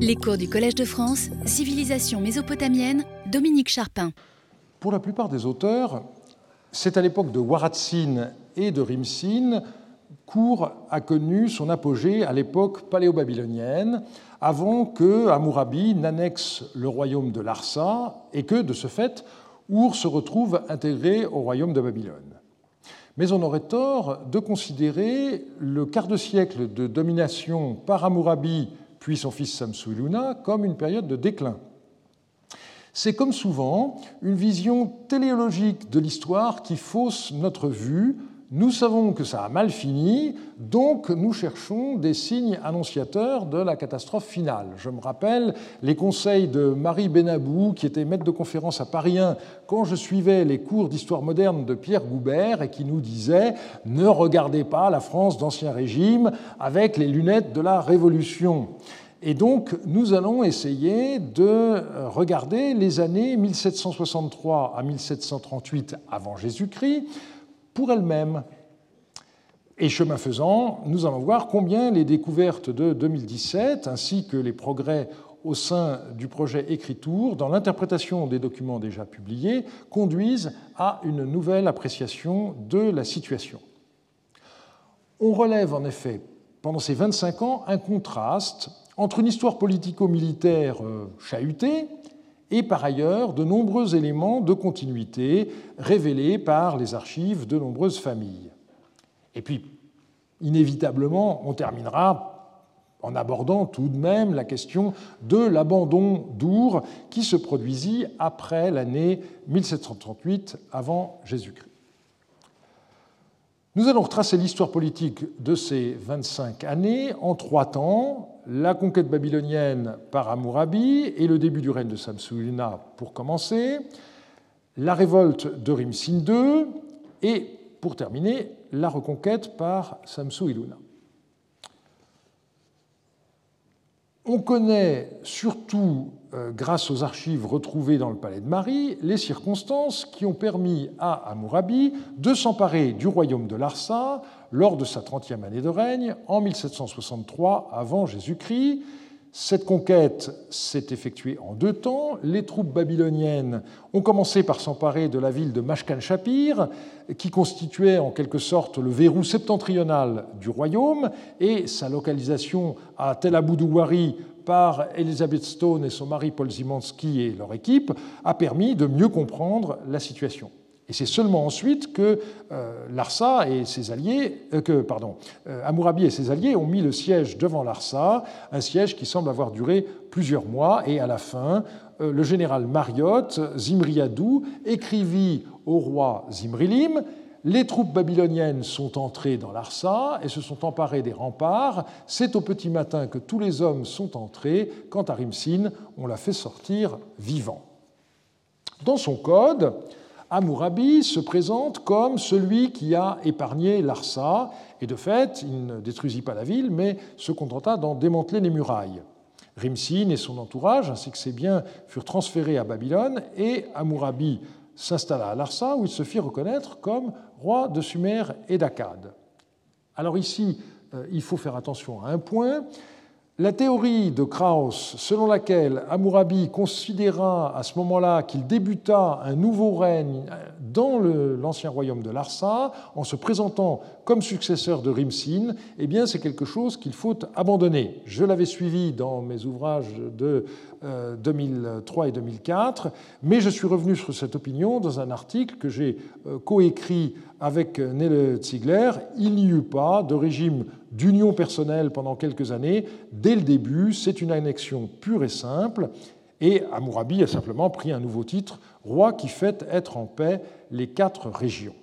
Les cours du Collège de France, Civilisation mésopotamienne, Dominique Charpin. Pour la plupart des auteurs, c'est à l'époque de Waratzin et de Rimsin qu'Ur a connu son apogée à l'époque paléo-babylonienne, avant que Hammurabi n'annexe le royaume de Larsa et que, de ce fait, Our se retrouve intégré au royaume de Babylone. Mais on aurait tort de considérer le quart de siècle de domination par Hammurabi puis son fils Samsu-Iluna comme une période de déclin. C'est comme souvent une vision téléologique de l'histoire qui fausse notre vue nous savons que ça a mal fini, donc nous cherchons des signes annonciateurs de la catastrophe finale. Je me rappelle les conseils de Marie Benabou, qui était maître de conférence à Paris 1 quand je suivais les cours d'histoire moderne de Pierre Goubert et qui nous disait Ne regardez pas la France d'Ancien Régime avec les lunettes de la Révolution. Et donc, nous allons essayer de regarder les années 1763 à 1738 avant Jésus-Christ pour elle-même. Et chemin faisant, nous allons voir combien les découvertes de 2017, ainsi que les progrès au sein du projet Écriture, dans l'interprétation des documents déjà publiés, conduisent à une nouvelle appréciation de la situation. On relève en effet, pendant ces 25 ans, un contraste entre une histoire politico-militaire euh, chahutée, et par ailleurs de nombreux éléments de continuité révélés par les archives de nombreuses familles. Et puis, inévitablement, on terminera en abordant tout de même la question de l'abandon d'Our qui se produisit après l'année 1738 avant Jésus-Christ. Nous allons retracer l'histoire politique de ces 25 années en trois temps, la conquête babylonienne par Hammurabi et le début du règne de Samsu-Iluna pour commencer, la révolte de Rimsin II et, pour terminer, la reconquête par Samsu-Iluna. On connaît surtout, euh, grâce aux archives retrouvées dans le palais de Marie, les circonstances qui ont permis à Hammurabi de s'emparer du royaume de Larsa lors de sa 30e année de règne, en 1763 avant Jésus-Christ. Cette conquête s'est effectuée en deux temps. Les troupes babyloniennes ont commencé par s'emparer de la ville de Mashkan Shapir, qui constituait en quelque sorte le verrou septentrional du royaume, et sa localisation à Tel Abu-Douari par Elizabeth Stone et son mari Paul Zimanski et leur équipe a permis de mieux comprendre la situation. Et c'est seulement ensuite que euh, Larsa et ses alliés, euh, que pardon, euh, et ses alliés ont mis le siège devant Larsa, un siège qui semble avoir duré plusieurs mois. Et à la fin, le général Mariotte, Zimriadou, écrivit au roi Zimrilim les troupes babyloniennes sont entrées dans Larsa et se sont emparées des remparts. C'est au petit matin que tous les hommes sont entrés. Quant à Rimsin, on l'a fait sortir vivant. Dans son code, Hammurabi se présente comme celui qui a épargné Larsa, et de fait, il ne détruisit pas la ville, mais se contenta d'en démanteler les murailles. Rimsin et son entourage, ainsi que ses biens, furent transférés à Babylone, et Hammurabi s'installa à Larsa, où il se fit reconnaître comme roi de Sumer et d'Akkad. Alors ici, euh, il faut faire attention à un point, la théorie de Krauss, selon laquelle Hammurabi considéra à ce moment-là qu'il débuta un nouveau règne dans l'ancien royaume de Larsa, en se présentant comme successeur de Rimsin, eh bien, c'est quelque chose qu'il faut abandonner. Je l'avais suivi dans mes ouvrages de 2003 euh, et 2004, mais je suis revenu sur cette opinion dans un article que j'ai euh, coécrit avec Nele Ziegler. Il n'y eut pas de régime d'union personnelle pendant quelques années. Dès le début, c'est une annexion pure et simple. Et Hammurabi a simplement pris un nouveau titre, roi qui fait être en paix les quatre régions.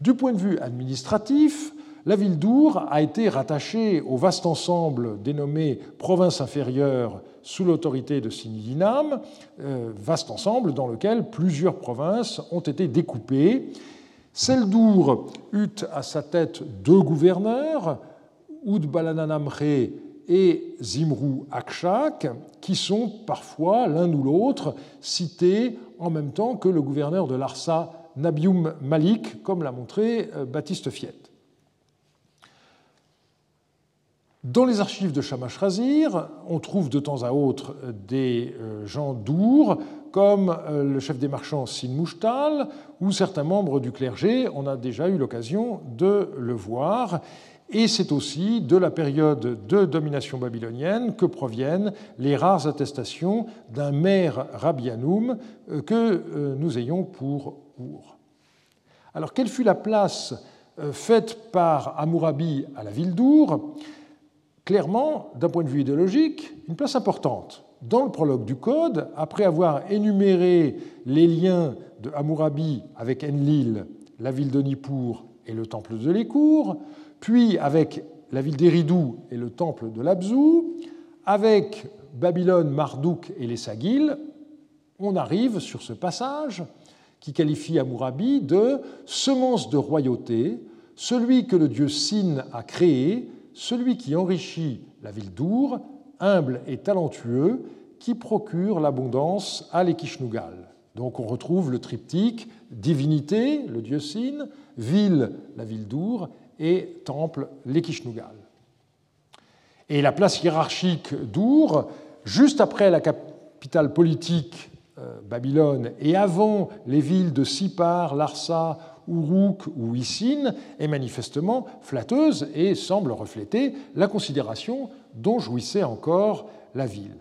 Du point de vue administratif, la ville d'Our a été rattachée au vaste ensemble dénommé province inférieure sous l'autorité de Sinidinam, euh, vaste ensemble dans lequel plusieurs provinces ont été découpées. Celle d'Our eut à sa tête deux gouverneurs, Oud Balananamre et Zimrou Akshak, qui sont parfois l'un ou l'autre cités en même temps que le gouverneur de Larsa, Nabium Malik, comme l'a montré euh, Baptiste Fiette. Dans les archives de Shamash Razir, on trouve de temps à autre des euh, gens d'Our, comme euh, le chef des marchands Sin Mouchtal ou certains membres du clergé. On a déjà eu l'occasion de le voir. Et c'est aussi de la période de domination babylonienne que proviennent les rares attestations d'un maire Rabianoum euh, que nous ayons pour Our. Alors, quelle fut la place faite par Amourabi à la ville d'Our? Clairement, d'un point de vue idéologique, une place importante. Dans le prologue du Code, après avoir énuméré les liens de Hammurabi avec Enlil, la ville de Nippur et le temple de l'Écour, puis avec la ville d'Eridou et le temple de l'Abzou, avec Babylone, Marduk et les Sagil, on arrive sur ce passage qui qualifie Hammurabi de semence de royauté, celui que le dieu Sin a créé, celui qui enrichit la ville d'Our, humble et talentueux, qui procure l'abondance à l'Ekishnugal. Donc on retrouve le triptyque divinité, le dieu Sin, ville, la ville d'Our, et temple, l'Ekishnugal. Et la place hiérarchique d'Our, juste après la capitale politique euh, Babylone et avant les villes de Sipar, Larsa Uruk ou Isin est manifestement flatteuse et semble refléter la considération dont jouissait encore la ville.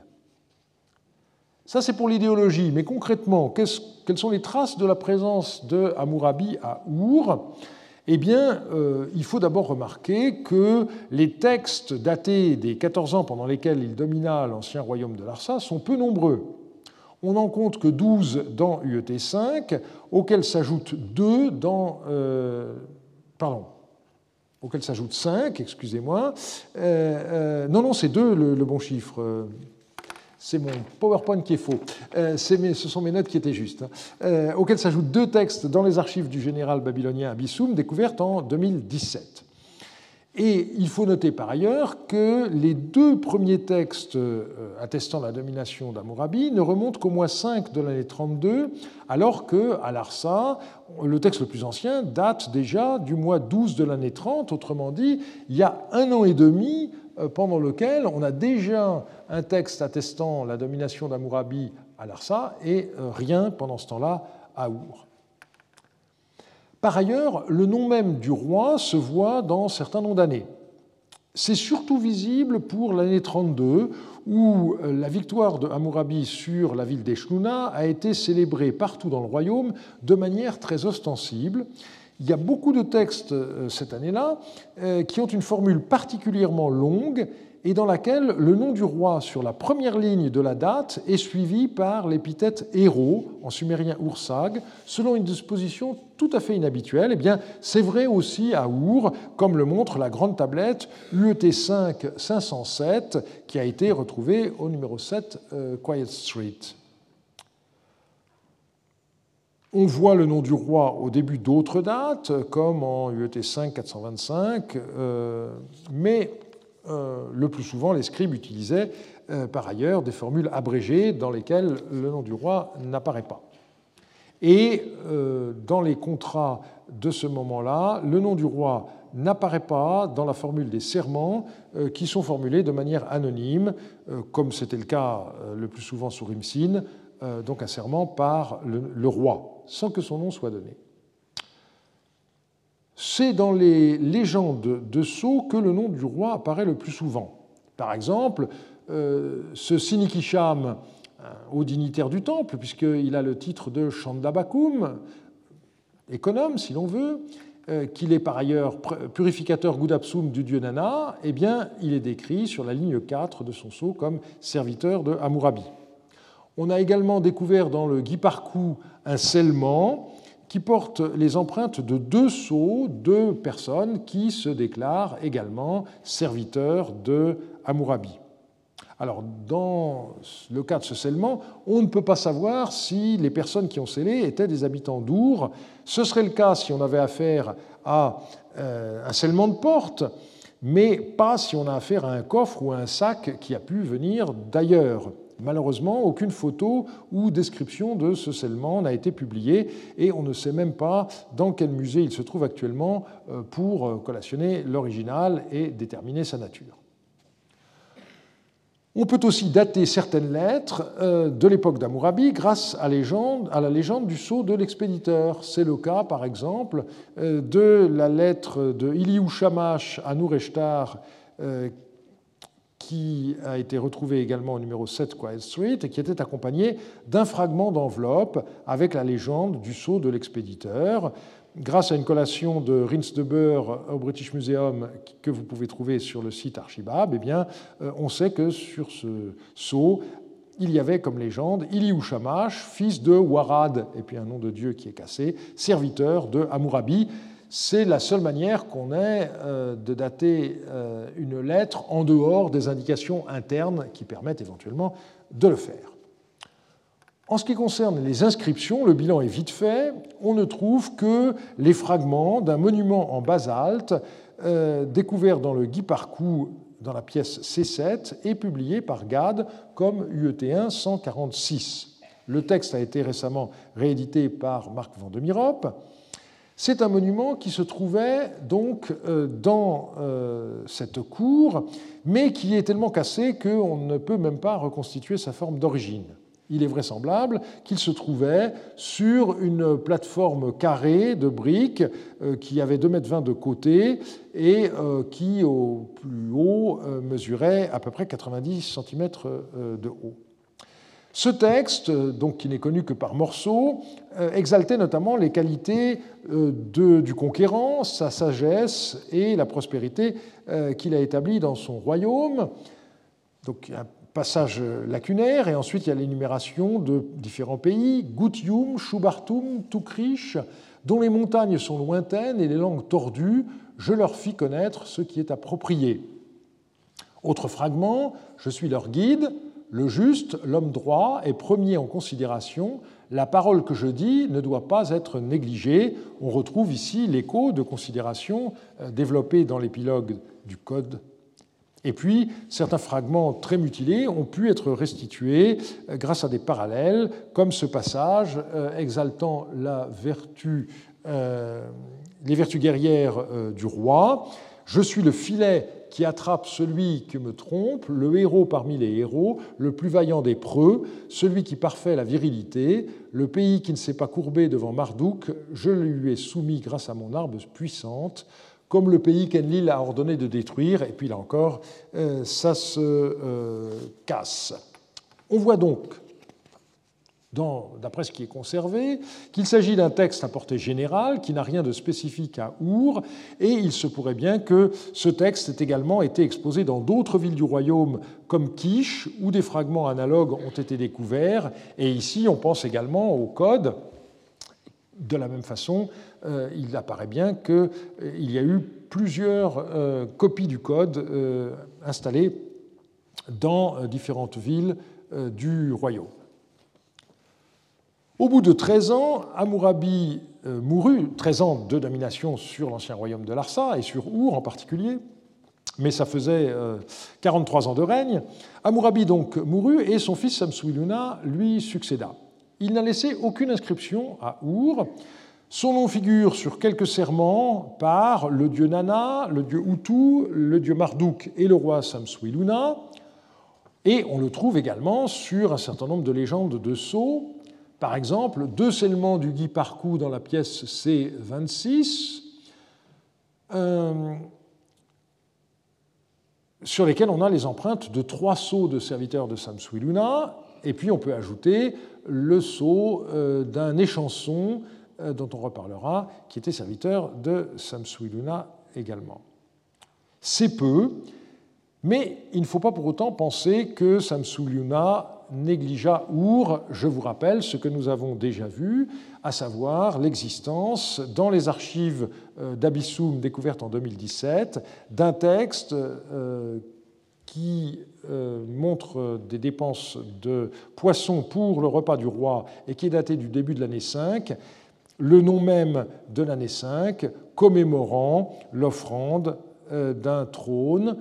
Ça, c'est pour l'idéologie, mais concrètement, quelles sont les traces de la présence de Hammurabi à Our? Eh bien, euh, il faut d'abord remarquer que les textes datés des 14 ans pendant lesquels il domina l'ancien royaume de Larsa sont peu nombreux on n'en compte que 12 dans UET 5, auxquels s'ajoutent 2 dans. Euh, pardon, auxquels s'ajoutent 5, excusez-moi. Euh, euh, non, non, c'est 2 le, bon chiffre. C'est mon PowerPoint qui est faux. ce sont mes notes qui étaient justes. Hein. auxquels s'ajoutent deux textes dans les archives du général babylonien Abissoum, découvertes en 2017. Et il faut noter par ailleurs que les deux premiers textes euh, attestant la domination d'Amourabi ne remontent qu'au mois 5 de l'année 32, alors qu'à Larsa, le texte le plus ancien date déjà du mois 12 de l'année 30, autrement dit, il y a un an et demi euh, pendant lequel on a déjà un texte attestant la domination d'Amourabi à Larsa et euh, rien pendant ce temps-là à Our. Par ailleurs, le nom même du roi se voit dans certains noms d'années. C'est surtout visible pour l'année 32, où euh, la victoire de Hammurabi sur la ville d'Eshnuna a été célébrée partout dans le royaume de manière très ostensible. Il y a beaucoup de textes euh, cette année-là euh, qui ont une formule particulièrement longue et dans laquelle le nom du roi sur la première ligne de la date est suivi par l'épithète héros, en sumérien Ursag, selon une disposition tout à fait inhabituelle. Eh bien, c'est vrai aussi à Our, comme le montre la grande tablette UET 5 507, qui a été retrouvée au numéro 7 euh, Quiet Street. On voit le nom du roi au début d'autres dates, comme en UET 5 425, euh, mais le plus souvent, les scribes utilisaient euh, par ailleurs des formules abrégées dans lesquelles le nom du roi n'apparaît pas. Et euh, dans les contrats de ce moment-là, le nom du roi n'apparaît pas dans la formule des serments qui sont formulés de manière anonyme, comme c'était le cas le plus souvent sur Rimsin, donc un serment par le roi, sans que son nom soit donné. C'est dans les légendes de Sceaux que le nom du roi apparaît le plus souvent. Par exemple, euh, ce Sinikisham, haut dignitaire du temple, puisqu'il a le titre de Chandabakum, économe si l'on veut, euh, qu'il est par ailleurs purificateur Gudapsum du dieu Nana, eh bien, il est décrit sur la ligne 4 de son sceau comme serviteur de Hammurabi. On a également découvert dans le Guiparcou un scellement qui porte les empreintes de deux sceaux, deux personnes qui se déclarent également serviteurs de Hammurabi. Alors, dans le cas de ce scellement, on ne peut pas savoir si les personnes qui ont scellé étaient des habitants d'Our. Ce serait le cas si on avait affaire à euh, un scellement de porte, mais pas si on a affaire à un coffre ou à un sac qui a pu venir d'ailleurs. Malheureusement, aucune photo ou description de ce scellement n'a été publiée et on ne sait même pas dans quel musée il se trouve actuellement euh, pour euh, collationner l'original et déterminer sa nature. On peut aussi dater certaines lettres euh, de l'époque d'Amourabi grâce à, la légende du sceau de l'expéditeur. C'est le cas, par exemple, de la lettre de Iliou Shamash à Noureshtar, qui a été retrouvée également au numéro 7 Quiet Street et qui était accompagnée d'un fragment d'enveloppe avec la légende du sceau de l'expéditeur grâce à une collation de Rins de Beurre au British Museum que vous pouvez trouver sur le site Archibab, eh bien, euh, on sait que sur ce sceau, il y avait comme légende Iliou Shamash, fils de Warad, et puis un nom de Dieu qui est cassé, serviteur de Hammurabi. C'est la seule manière qu'on ait euh, de dater euh, une lettre en dehors des indications internes qui permettent éventuellement de le faire. En ce qui concerne les inscriptions, le bilan est vite fait. On ne trouve que les fragments d'un monument en basalte euh, découvert dans le Guy Parcours dans la pièce C7 et publié par Gade comme UET1 146. Le texte a été récemment réédité par Marc Vandemirop. C'est un monument qui se trouvait donc euh, dans euh, cette cour, mais qui est tellement cassé qu'on ne peut même pas reconstituer sa forme d'origine. Il est vraisemblable qu'il se trouvait sur une plateforme carrée de briques euh, qui avait 2,20 m de côté et qui, au plus haut, mesurait à peu près 90 cm de haut. Ce texte, donc, qui n'est connu que par morceaux, exaltait notamment les qualités du conquérant, sa sagesse et la prospérité qu'il a établie dans son royaume. Donc, passage lacunaire, et ensuite il y a l'énumération de différents pays, Gutium, Shubartum, Tukrish, dont les montagnes sont lointaines et les langues tordues, je leur fis connaître ce qui est approprié. Autre fragment, je suis leur guide, le juste, l'homme droit, est premier en considération, la parole que je dis ne doit pas être négligée. On retrouve ici l'écho de considération euh, développé dans l'épilogue du Code et puis, certains fragments très mutilés ont pu être restitués euh, grâce à des parallèles, comme ce passage euh, exaltant la vertu, les vertus guerrières du roi. Je suis le filet qui attrape celui qui me trompe, le héros parmi les héros, le plus vaillant des preux, celui qui parfait la virilité, le pays qui ne s'est pas courbé devant Marduk, je lui ai soumis grâce à mon arme puissante comme le pays qu'Enlil a ordonné de détruire, et puis là encore, euh, ça se euh, casse. On voit donc, d'après ce qui est conservé, qu'il s'agit d'un texte à portée générale, qui n'a rien de spécifique à Our, et il se pourrait bien que ce texte ait également été exposé dans d'autres villes du royaume, comme Kish, où des fragments analogues ont été découverts, et ici on pense également au code. De la même façon, euh, il apparaît bien qu'il euh, y a eu plusieurs euh, copies du code installées dans différentes villes du royaume. Au bout de 13 ans, Hammurabi mourut, 13 ans de domination sur l'ancien royaume de Larsa et sur Our en particulier, mais ça faisait 43 ans de règne. Hammurabi donc mourut et son fils Samsuiluna lui succéda. Il n'a laissé aucune inscription à Our, son nom figure sur quelques serments par le dieu Nana, le dieu Hutu, le dieu Marduk et le roi Samsuiluna. Et on le trouve également sur un certain nombre de légendes de sceaux. Par exemple, deux scellements du Guy Parcou dans la pièce C26, euh, sur lesquels on a les empreintes de trois sceaux de serviteurs de Samsuiluna. Et puis on peut ajouter le sceau euh, d'un échanson euh, dont on reparlera, qui était serviteur de Samsuiluna également. C'est peu, mais il ne faut pas pour autant penser que Samsuiluna négligea Our, je vous rappelle ce que nous avons déjà vu, à savoir l'existence dans les archives euh, d'Abyssum découvertes en 2017 d'un texte euh, qui montre des dépenses de poissons pour le repas du roi et qui est daté du début de l'année 5 le nom même de l'année 5, commémorant l'offrande euh, d'un trône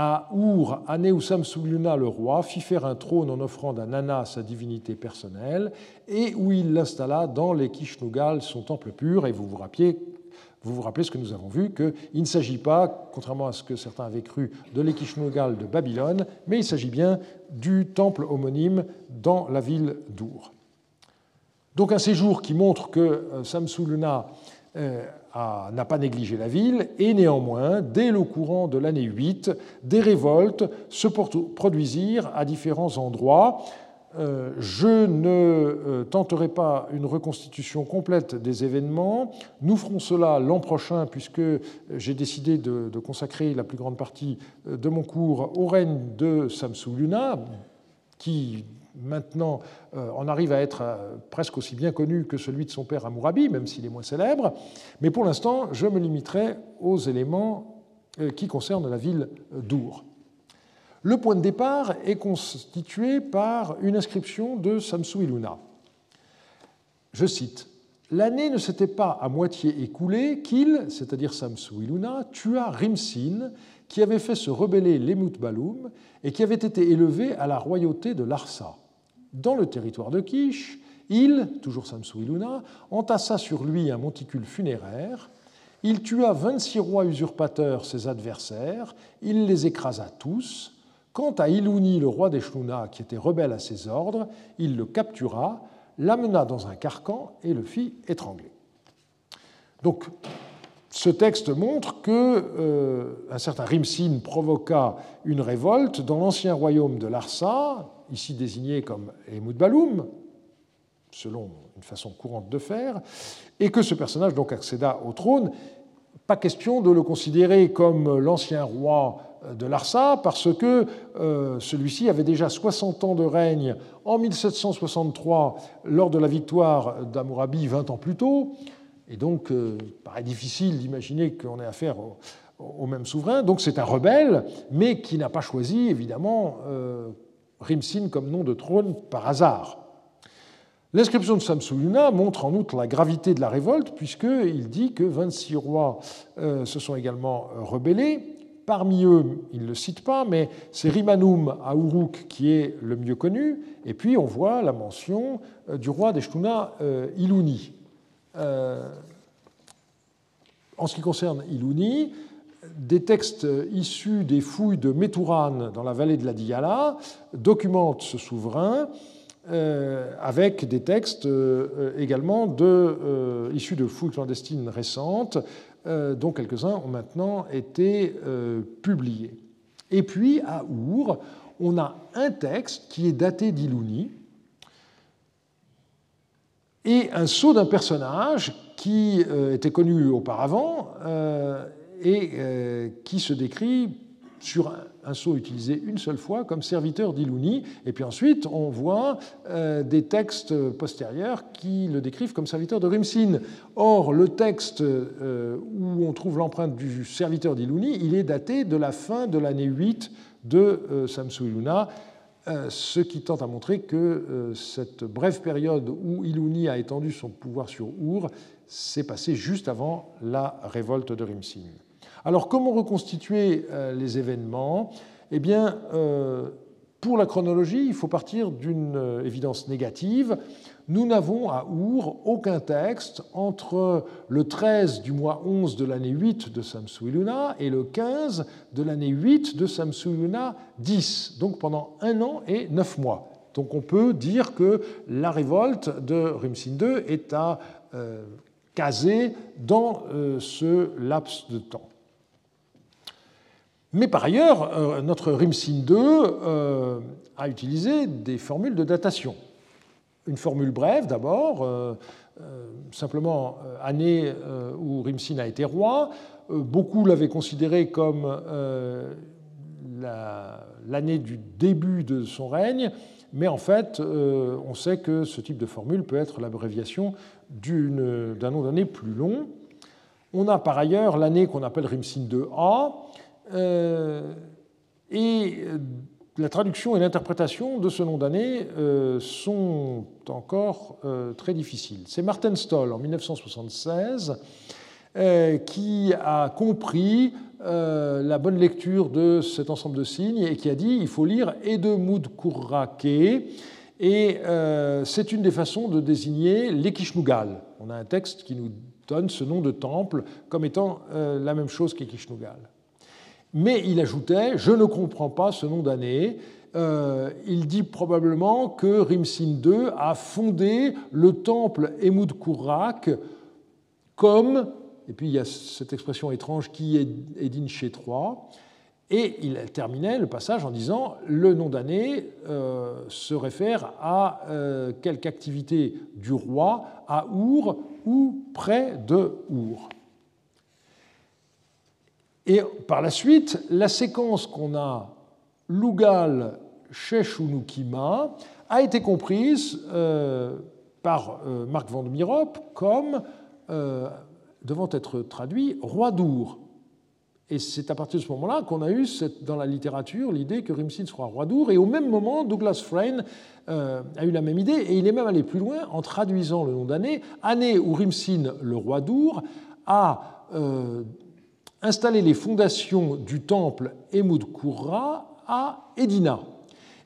à Our, année où Samsuluna, le roi, fit faire un trône en offrant à Nana, sa divinité personnelle, et où il l'installa dans les Kishnugal, son temple pur. Et vous vous rappelez Vous vous rappelez ce que nous avons vu, qu'il ne s'agit pas, contrairement à ce que certains avaient cru, de l'Ekishnugal de Babylone, mais il s'agit bien du temple homonyme dans la ville d'Our. Donc un séjour qui montre que euh, Samsuluna euh, n'a pas négligé la ville, et néanmoins, dès le courant de l'année 8, des révoltes se produisirent à différents endroits. Euh, je ne tenterai pas une reconstitution complète des événements. Nous ferons cela l'an prochain, puisque j'ai décidé de, consacrer la plus grande partie de mon cours au règne de Samsuluna, qui maintenant euh, on arrive à être euh, presque aussi bien connu que celui de son père Amourabi, même s'il est moins célèbre. Mais pour l'instant, je me limiterai aux éléments euh, qui concernent la ville d'Our. Le point de départ est constitué par une inscription de Samsu Iluna. Je cite L'année ne s'était pas à moitié écoulée qu'il, c'est-à-dire Samsu Iluna, tua Rimsin, qui avait fait se rebeller l'Emut Baloum et qui avait été élevé à la royauté de Larsa dans le territoire de Kish, il, toujours Samsou Iluna, entassa sur lui un monticule funéraire, il tua 26 rois usurpateurs, ses adversaires, il les écrasa tous. Quant à Ilouni, le roi des qui était rebelle à ses ordres, il le captura, l'amena dans un carcan et le fit étrangler. Donc, ce texte montre que euh, un certain Rimsin provoqua une révolte dans l'ancien royaume de Larsa, ici désigné comme Baloum, selon une façon courante de faire, et que ce personnage donc accéda au trône. Pas question de le considérer comme l'ancien roi de Larsa, parce que euh, celui-ci avait déjà 60 ans de règne en 1763 lors de la victoire d'Amourabi 20 ans plus tôt, et donc euh, il paraît difficile d'imaginer qu'on ait affaire au, même souverain. Donc c'est un rebelle, mais qui n'a pas choisi évidemment euh, Rimsin comme nom de trône par hasard. L'inscription de Samsuluna montre en outre la gravité de la révolte, puisqu'il dit que 26 rois euh, se sont également euh, rebellés. Parmi eux, il ne le cite pas, mais c'est Rimanum à Uruk qui est le mieux connu. Et puis on voit la mention euh, du roi des Shtuna, Iluni. En ce qui concerne Iluni, des textes issus des fouilles de Métouran dans la vallée de la Diyala documentent ce souverain euh, avec des textes euh, également euh, issus de fouilles clandestines récentes, dont quelques-uns ont maintenant été publiés. Et puis, à Our, on a un texte qui est daté d'Ilouni et un sceau d'un personnage qui était connu auparavant et euh, qui se décrit sur un sceau utilisé une seule fois comme serviteur d'Ilouni. Et puis ensuite, on voit euh, des textes postérieurs qui le décrivent comme serviteur de Rimsin. Or, le texte euh, où on trouve l'empreinte du serviteur d'Ilouni, il est daté de la fin de l'année 8 de Samsu Iluna, ce qui tente à montrer que cette brève période où Ilouni a étendu son pouvoir sur Our s'est passée juste avant la révolte de Rimsin. Alors comment reconstituer euh, les événements? Eh bien, euh, pour la chronologie, il faut partir d'une euh, évidence négative. Nous n'avons à Our aucun texte entre le 13 du mois 11 de l'année 8 de Samsuiluna et le 15 de l'année 8 de Samsuiluna 10, donc pendant un an et neuf mois. Donc on peut dire que la révolte de Rimsin II est à caser dans ce laps de temps. Mais par ailleurs, euh, notre Rimsin 2 euh, a utilisé des formules de datation. Une formule brève d'abord, euh, simplement année où Rimsin a été roi. Beaucoup l'avaient considéré comme l'année du début de son règne, mais en fait, on sait que ce type de formule peut être l'abréviation d'un nom d'année plus long. On a par ailleurs l'année qu'on appelle Rimsin 2A, euh, et euh, la traduction et l'interprétation de ce nom d'année euh, sont encore très difficiles. C'est Martin Stoll, en 1976, qui a compris la bonne lecture de cet ensemble de signes et qui a dit il faut lire Edemud Kurrake. Et c'est une des façons de désigner l'Ekishnugal. On a un texte qui nous donne ce nom de temple comme étant la même chose qu'Ekishnugal. Mais il ajoutait Je ne comprends pas ce nom d'année. il dit probablement que Rimsin II a fondé le temple Emud Kurrak comme, et puis il y a cette expression étrange qui est Edin chez 3, et il terminait le passage en disant le nom d'année euh, se réfère à euh, quelque activité du roi à Our ou près de Our. Et par la suite, la séquence qu'on a Lugal, Sheshunukima a été comprise euh, par Marc van Mirop comme devant être traduit roi d'Our. Et c'est à partir de ce moment-là qu'on a eu dans la littérature l'idée que Rimsin soit roi d'Our. Et au même moment, Douglas Frayne euh, a eu la même idée, et il est même allé plus loin en traduisant le nom d'année, année où Rimsin, le roi d'Our, a installé les fondations du temple Emud Kurra à Edina.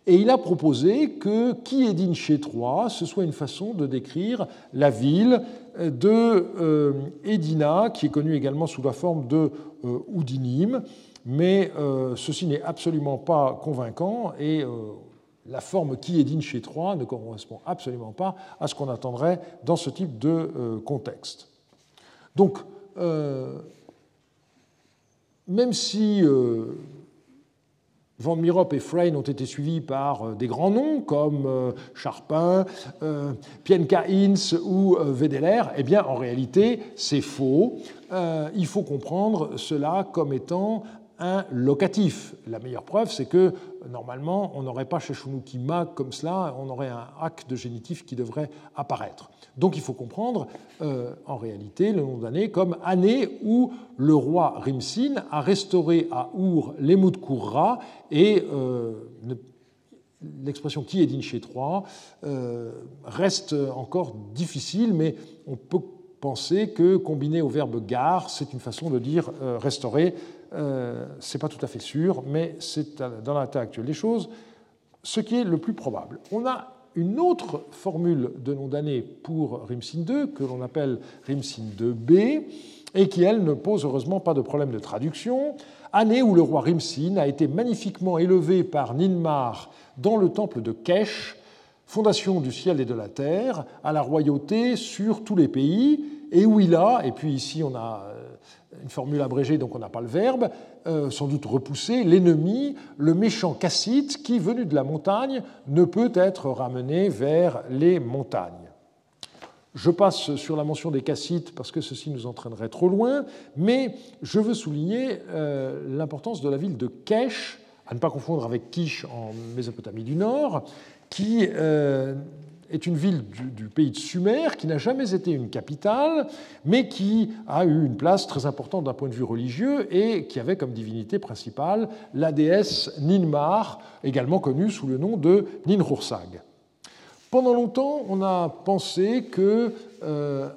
Et il a proposé que qui Edin chez Troie, ce soit une façon de décrire la ville de euh, Edina, qui est connue également sous la forme de euh, Oudinim, mais euh, ceci n'est absolument pas convaincant et la forme qui Edin chez Troie ne correspond absolument pas à ce qu'on attendrait dans ce type de contexte. Donc, même si Van Mirop et Freyne ont été suivis par euh, des grands noms comme euh, Charpin, euh, Pienka Inns ou Wedeler. Eh bien, en réalité, c'est faux. Il faut comprendre cela comme étant locatif. La meilleure preuve, c'est que normalement, on n'aurait pas chez Shunukima comme cela, on aurait un hack de génitif qui devrait apparaître. Donc il faut comprendre euh, en réalité le nom d'année comme année où le roi Rimsin a restauré à Our l'Emudkurra et euh, l'expression qui est din chez 3 reste encore difficile, mais on peut penser que combiné au verbe gar, c'est une façon de dire euh, restaurer. Ce n'est pas tout à fait sûr, mais c'est dans l'état actuel des choses ce qui est le plus probable. On a une autre formule de nom d'année pour Rimsin II, que l'on appelle Rimsin II-B, et qui, elle, ne pose heureusement pas de problème de traduction. Année où le roi Rimsin a été magnifiquement élevé par Ninmar dans le temple de Kesh, fondation du ciel et de la terre, à la royauté sur tous les pays, et où il a, et puis ici on a euh, une formule abrégée, donc on n'a pas le verbe, euh, sans doute repoussé l'ennemi, le méchant Cassite, qui, venu de la montagne, ne peut être ramené vers les montagnes. Je passe sur la mention des Cassites parce que ceci nous entraînerait trop loin, mais je veux souligner euh, l'importance de la ville de Kesh, à ne pas confondre avec Kish en Mésopotamie du Nord, qui euh, est une ville du, pays de Sumer qui n'a jamais été une capitale, mais qui a eu une place très importante d'un point de vue religieux et qui avait comme divinité principale la déesse Ninmar, également connue sous le nom de Ninhursag. Pendant longtemps, on a pensé que... Euh,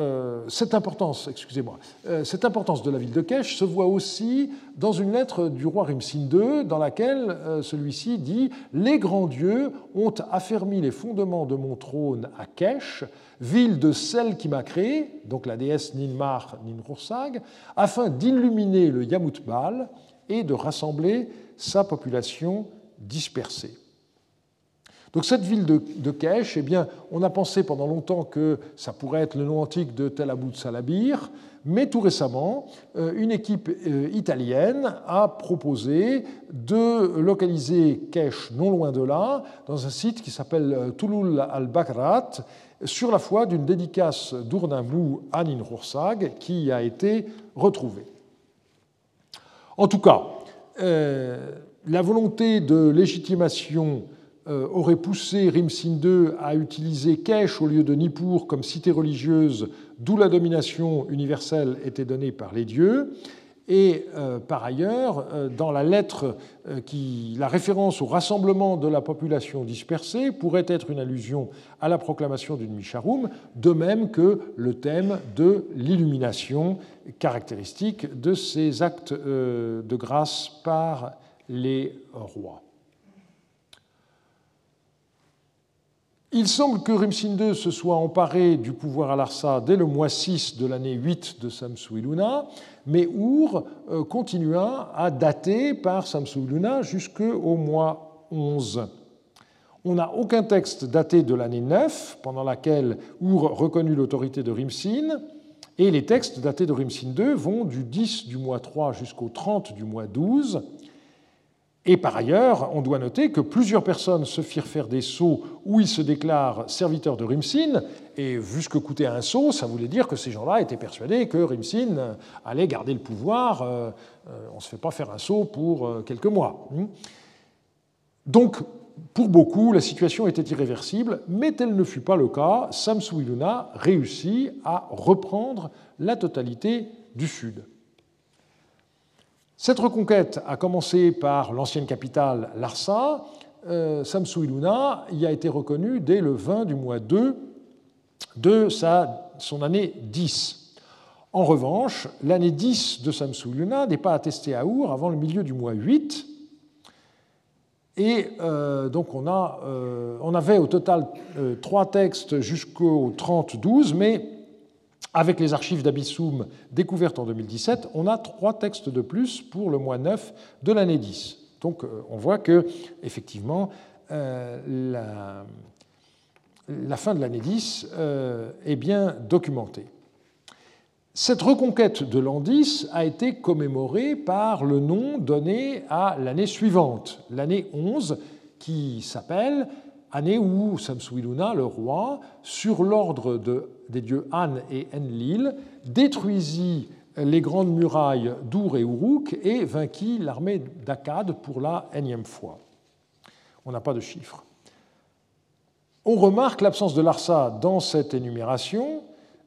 euh, cette importance, excusez-moi, euh, de la ville de Kesh se voit aussi dans une lettre du roi Rimsin II, dans laquelle euh, celui-ci dit Les grands dieux ont affermi les fondements de mon trône à Kesh, ville de celle qui m'a créé, donc la déesse Ninmar Ninrursag, afin d'illuminer le Yamutbal et de rassembler sa population dispersée. Donc cette ville de, de Kesh, eh bien, on a pensé pendant longtemps que ça pourrait être le nom antique de Tel Abu Salabir, mais tout récemment, euh, une équipe euh, italienne a proposé de localiser Kesh non loin de là, dans un site qui s'appelle euh, Touloul al-Bakrat, sur la foi d'une dédicace d'Ourdinbou à Ninhursag qui a été retrouvée. En tout cas, la volonté de légitimation aurait poussé Rimsin II à utiliser Kesh au lieu de Nippur comme cité religieuse, d'où la domination universelle était donnée par les dieux. Et euh, par ailleurs, euh, dans la lettre, la référence au rassemblement de la population dispersée pourrait être une allusion à la proclamation d'une Misharum, de même que le thème de l'illumination, caractéristique de ces actes de grâce par les rois. Il semble que Rimsin II se soit emparé du pouvoir à Larsa dès le mois 6 de l'année 8 de Samsu-Iluna, mais Our euh, continua à dater par Samsu-Iluna jusqu'au mois 11. On n'a aucun texte daté de l'année 9, pendant laquelle Our reconnut l'autorité de Rimsin, et les textes datés de Rimsin II vont du 10 du mois 3 jusqu'au 30 du mois 12. Et par ailleurs, on doit noter que plusieurs personnes se firent faire des sceaux où ils se déclarent serviteurs de Rimsin, et vu ce que coûtait un sceau, ça voulait dire que ces gens-là étaient persuadés que Rimsin allait garder le pouvoir. Euh, euh, on ne se fait pas faire un sceau pour euh, quelques mois. Hmm. Donc, pour beaucoup, la situation était irréversible, mais tel ne fut pas le cas. Samsu-Iluna réussit à reprendre la totalité du Sud. Cette reconquête a commencé par l'ancienne capitale Larsa. Euh, Samsu-Iluna y a été reconnu dès le 20 du mois 2 de sa, son année 10. En revanche, l'année 10 de Samsu-Iluna n'est pas attestée à Our avant le milieu du mois 8. Et euh, donc on, a, euh, on, avait au total trois textes jusqu'au 30-12, mais avec les archives d'Abyssoum découvertes en 2017, on a trois textes de plus pour le mois 9 de l'année 10. Donc euh, on voit que, effectivement, euh, la, fin de l'année 10 euh, est bien documentée. Cette reconquête de l'an 10 a été commémorée par le nom donné à l'année suivante, l'année 11, qui s'appelle année où Samsuiluna, le roi, sur l'ordre des dieux An et Enlil, détruisit les grandes murailles d'Ur et Uruk et vainquit l'armée d'Akkad pour la énième fois. On n'a pas de chiffres. On remarque l'absence de Larsa dans cette énumération.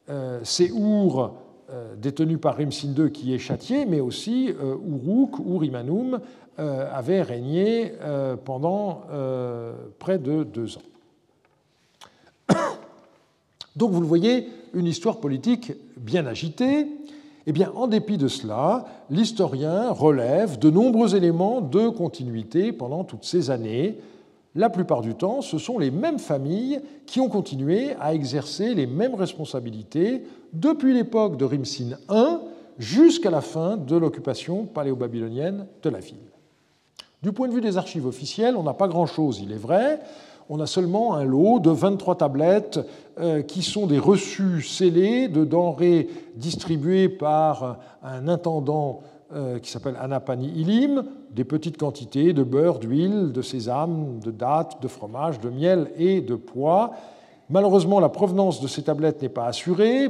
Euh, c'est Ur, euh, détenu par Rimsin II, qui est châtié, mais aussi euh, Uruk, Urimanum, avait régné euh, pendant euh, près de deux ans. Donc vous le voyez, une histoire politique bien agitée. Eh bien, en dépit de cela, l'historien relève de nombreux éléments de continuité pendant toutes ces années. La plupart du temps, ce sont les mêmes familles qui ont continué à exercer les mêmes responsabilités depuis l'époque de Rimsin I jusqu'à la fin de l'occupation paléo-babylonienne de la ville. Du point de vue des archives officielles, on n'a pas grand-chose, il est vrai. On a seulement un lot de 23 tablettes euh, qui sont des reçus scellés de denrées distribuées par un intendant euh, qui s'appelle Anapani Ilim, des petites quantités de beurre, d'huile, de sésame, de dattes, de fromage, de miel et de pois. Malheureusement, la provenance de ces tablettes n'est pas assurée.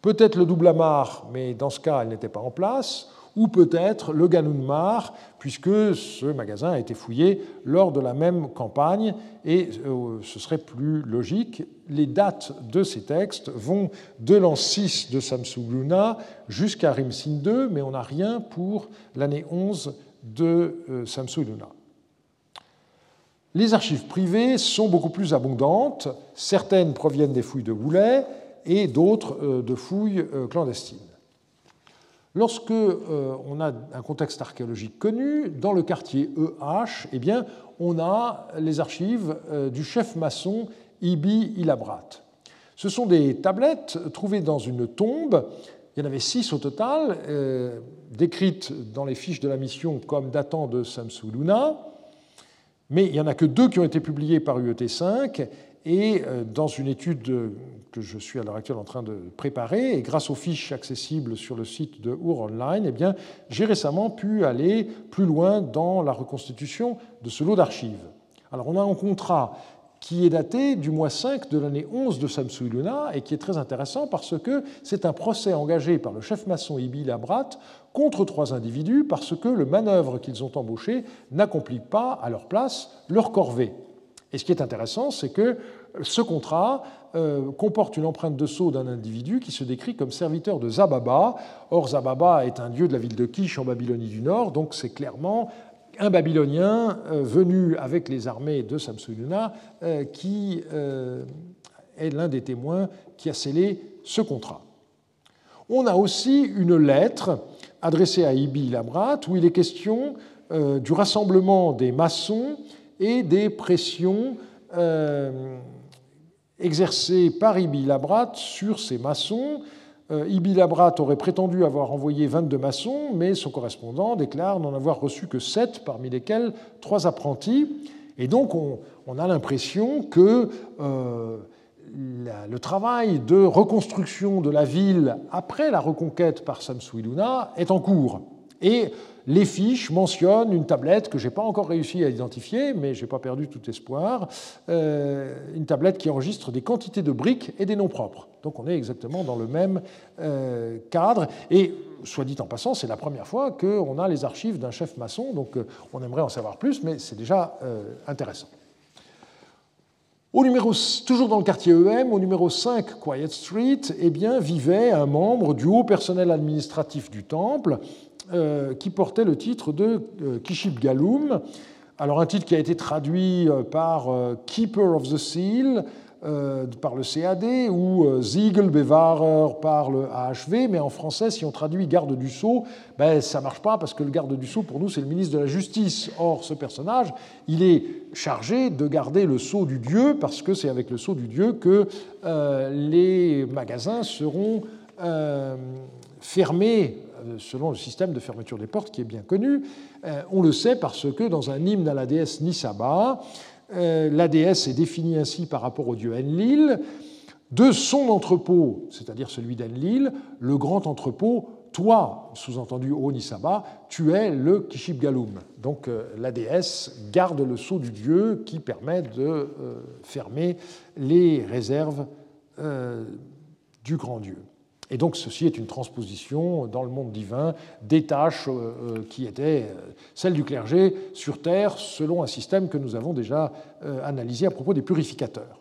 Peut-être le double amar, mais dans ce cas, elle n'était pas en place ou peut-être le Ganunmar, puisque ce magasin a été fouillé lors de la même campagne, et euh, ce serait plus logique. Les dates de ces textes vont de l'an 6 de Samsugluna jusqu'à Rimsin II, mais on n'a rien pour l'année 11 de euh, Samsugluna. Les archives privées sont beaucoup plus abondantes. Certaines proviennent des fouilles de Goulet et d'autres euh, de fouilles clandestines. Lorsque euh, on a un contexte archéologique connu, dans le quartier EH, eh bien, on a les archives euh, du chef maçon Ibi Ilabrat. Ce sont des tablettes trouvées dans une tombe. Il y en avait six au total, euh, décrites dans les fiches de la mission comme datant de Samsu-Luna. Mais il n'y en a que deux qui ont été publiées par UET5 et euh, dans une étude que je suis à l'heure actuelle en train de préparer, et grâce aux fiches accessibles sur le site de Our Online, eh bien, j'ai récemment pu aller plus loin dans la reconstitution de ce lot d'archives. Alors, on a un contrat qui est daté du mois 5 de l'année 11 de Samsu Luna et qui est très intéressant parce que c'est un procès engagé par le chef maçon Ibi Labrat contre trois individus parce que le manœuvre qu'ils ont embauché n'accomplit pas à leur place leur corvée. Et ce qui est intéressant, c'est que ce contrat euh, comporte une empreinte de sceau d'un individu qui se décrit comme serviteur de Zababa. Or, Zababa est un dieu de la ville de Kish en Babylonie du Nord, donc c'est clairement un Babylonien euh, venu avec les armées de Samsununa euh, qui est l'un des témoins qui a scellé ce contrat. On a aussi une lettre adressée à Ibi Labrat où il est question du rassemblement des maçons et des pressions euh, exercée par Ibi Labrat sur ces maçons. Euh, Ibi Labrat aurait prétendu avoir envoyé 22 maçons, mais son correspondant déclare n'en avoir reçu que 7, parmi lesquels trois apprentis. Et donc on, a l'impression que euh, le travail de reconstruction de la ville après la reconquête par Samsu-Iluna est en cours. Les fiches mentionnent une tablette que je n'ai pas encore réussi à identifier, mais je n'ai pas perdu tout espoir, euh, une tablette qui enregistre des quantités de briques et des noms propres. Donc on est exactement dans le même euh, cadre. Et soit dit en passant, c'est la première fois qu'on a les archives d'un chef maçon, donc euh, on aimerait en savoir plus, mais c'est déjà intéressant. Au numéro, toujours dans le quartier EM, au numéro 5 Quiet Street, eh bien, vivait un membre du haut personnel administratif du temple qui portait le titre de euh, Kishib Galum. Alors un titre qui a été traduit euh, par Keeper of the Seal par le CAD ou Ziegelbewarer par le AHV, mais en français, si on traduit garde du sceau, ben, ça marche pas parce que le garde du sceau, pour nous, c'est le ministre de la Justice. Or, ce personnage, il est chargé de garder le sceau du Dieu parce que c'est avec le sceau du Dieu que les magasins seront fermés euh, selon le système de fermeture des portes qui est bien connu. Euh, on le sait parce que dans un hymne à la déesse Nisaba, euh, la déesse est définie ainsi par rapport au dieu Enlil. De son entrepôt, c'est-à-dire celui d'Enlil, le grand entrepôt, toi, sous-entendu au Nisaba, tu es le Kishibgalum. Donc la déesse garde le sceau du dieu qui permet de fermer les réserves du grand dieu. Et donc ceci est une transposition dans le monde divin des tâches euh, euh, qui étaient euh, celles du clergé sur Terre selon un système que nous avons déjà analysé à propos des purificateurs.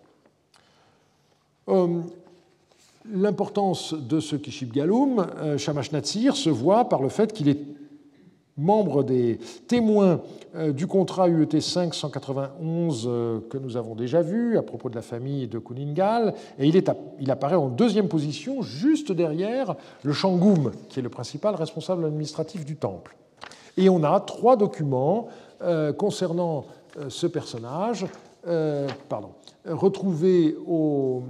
L'importance de ce Kishib Galum, Shamash Natsir, se voit par le fait qu'il est membre des témoins euh, du contrat UET 591 euh, que nous avons déjà vu à propos de la famille de Kuningal, et il, apparaît en deuxième position, juste derrière le Shangum, qui est le principal responsable administratif du temple. Et on a trois documents euh, concernant ce personnage, pardon, retrouvés au,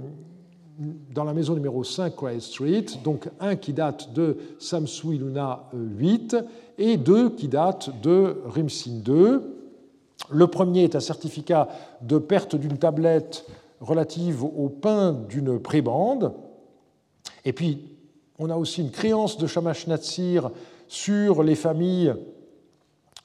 dans la maison numéro 5 Quiet Street, donc un qui date de Samsui Luna 8 et deux qui datent de Rimsin II. Le premier est un certificat de perte d'une tablette relative au pain d'une prébande. Et puis, on a aussi une créance de Shamash Natsir sur les familles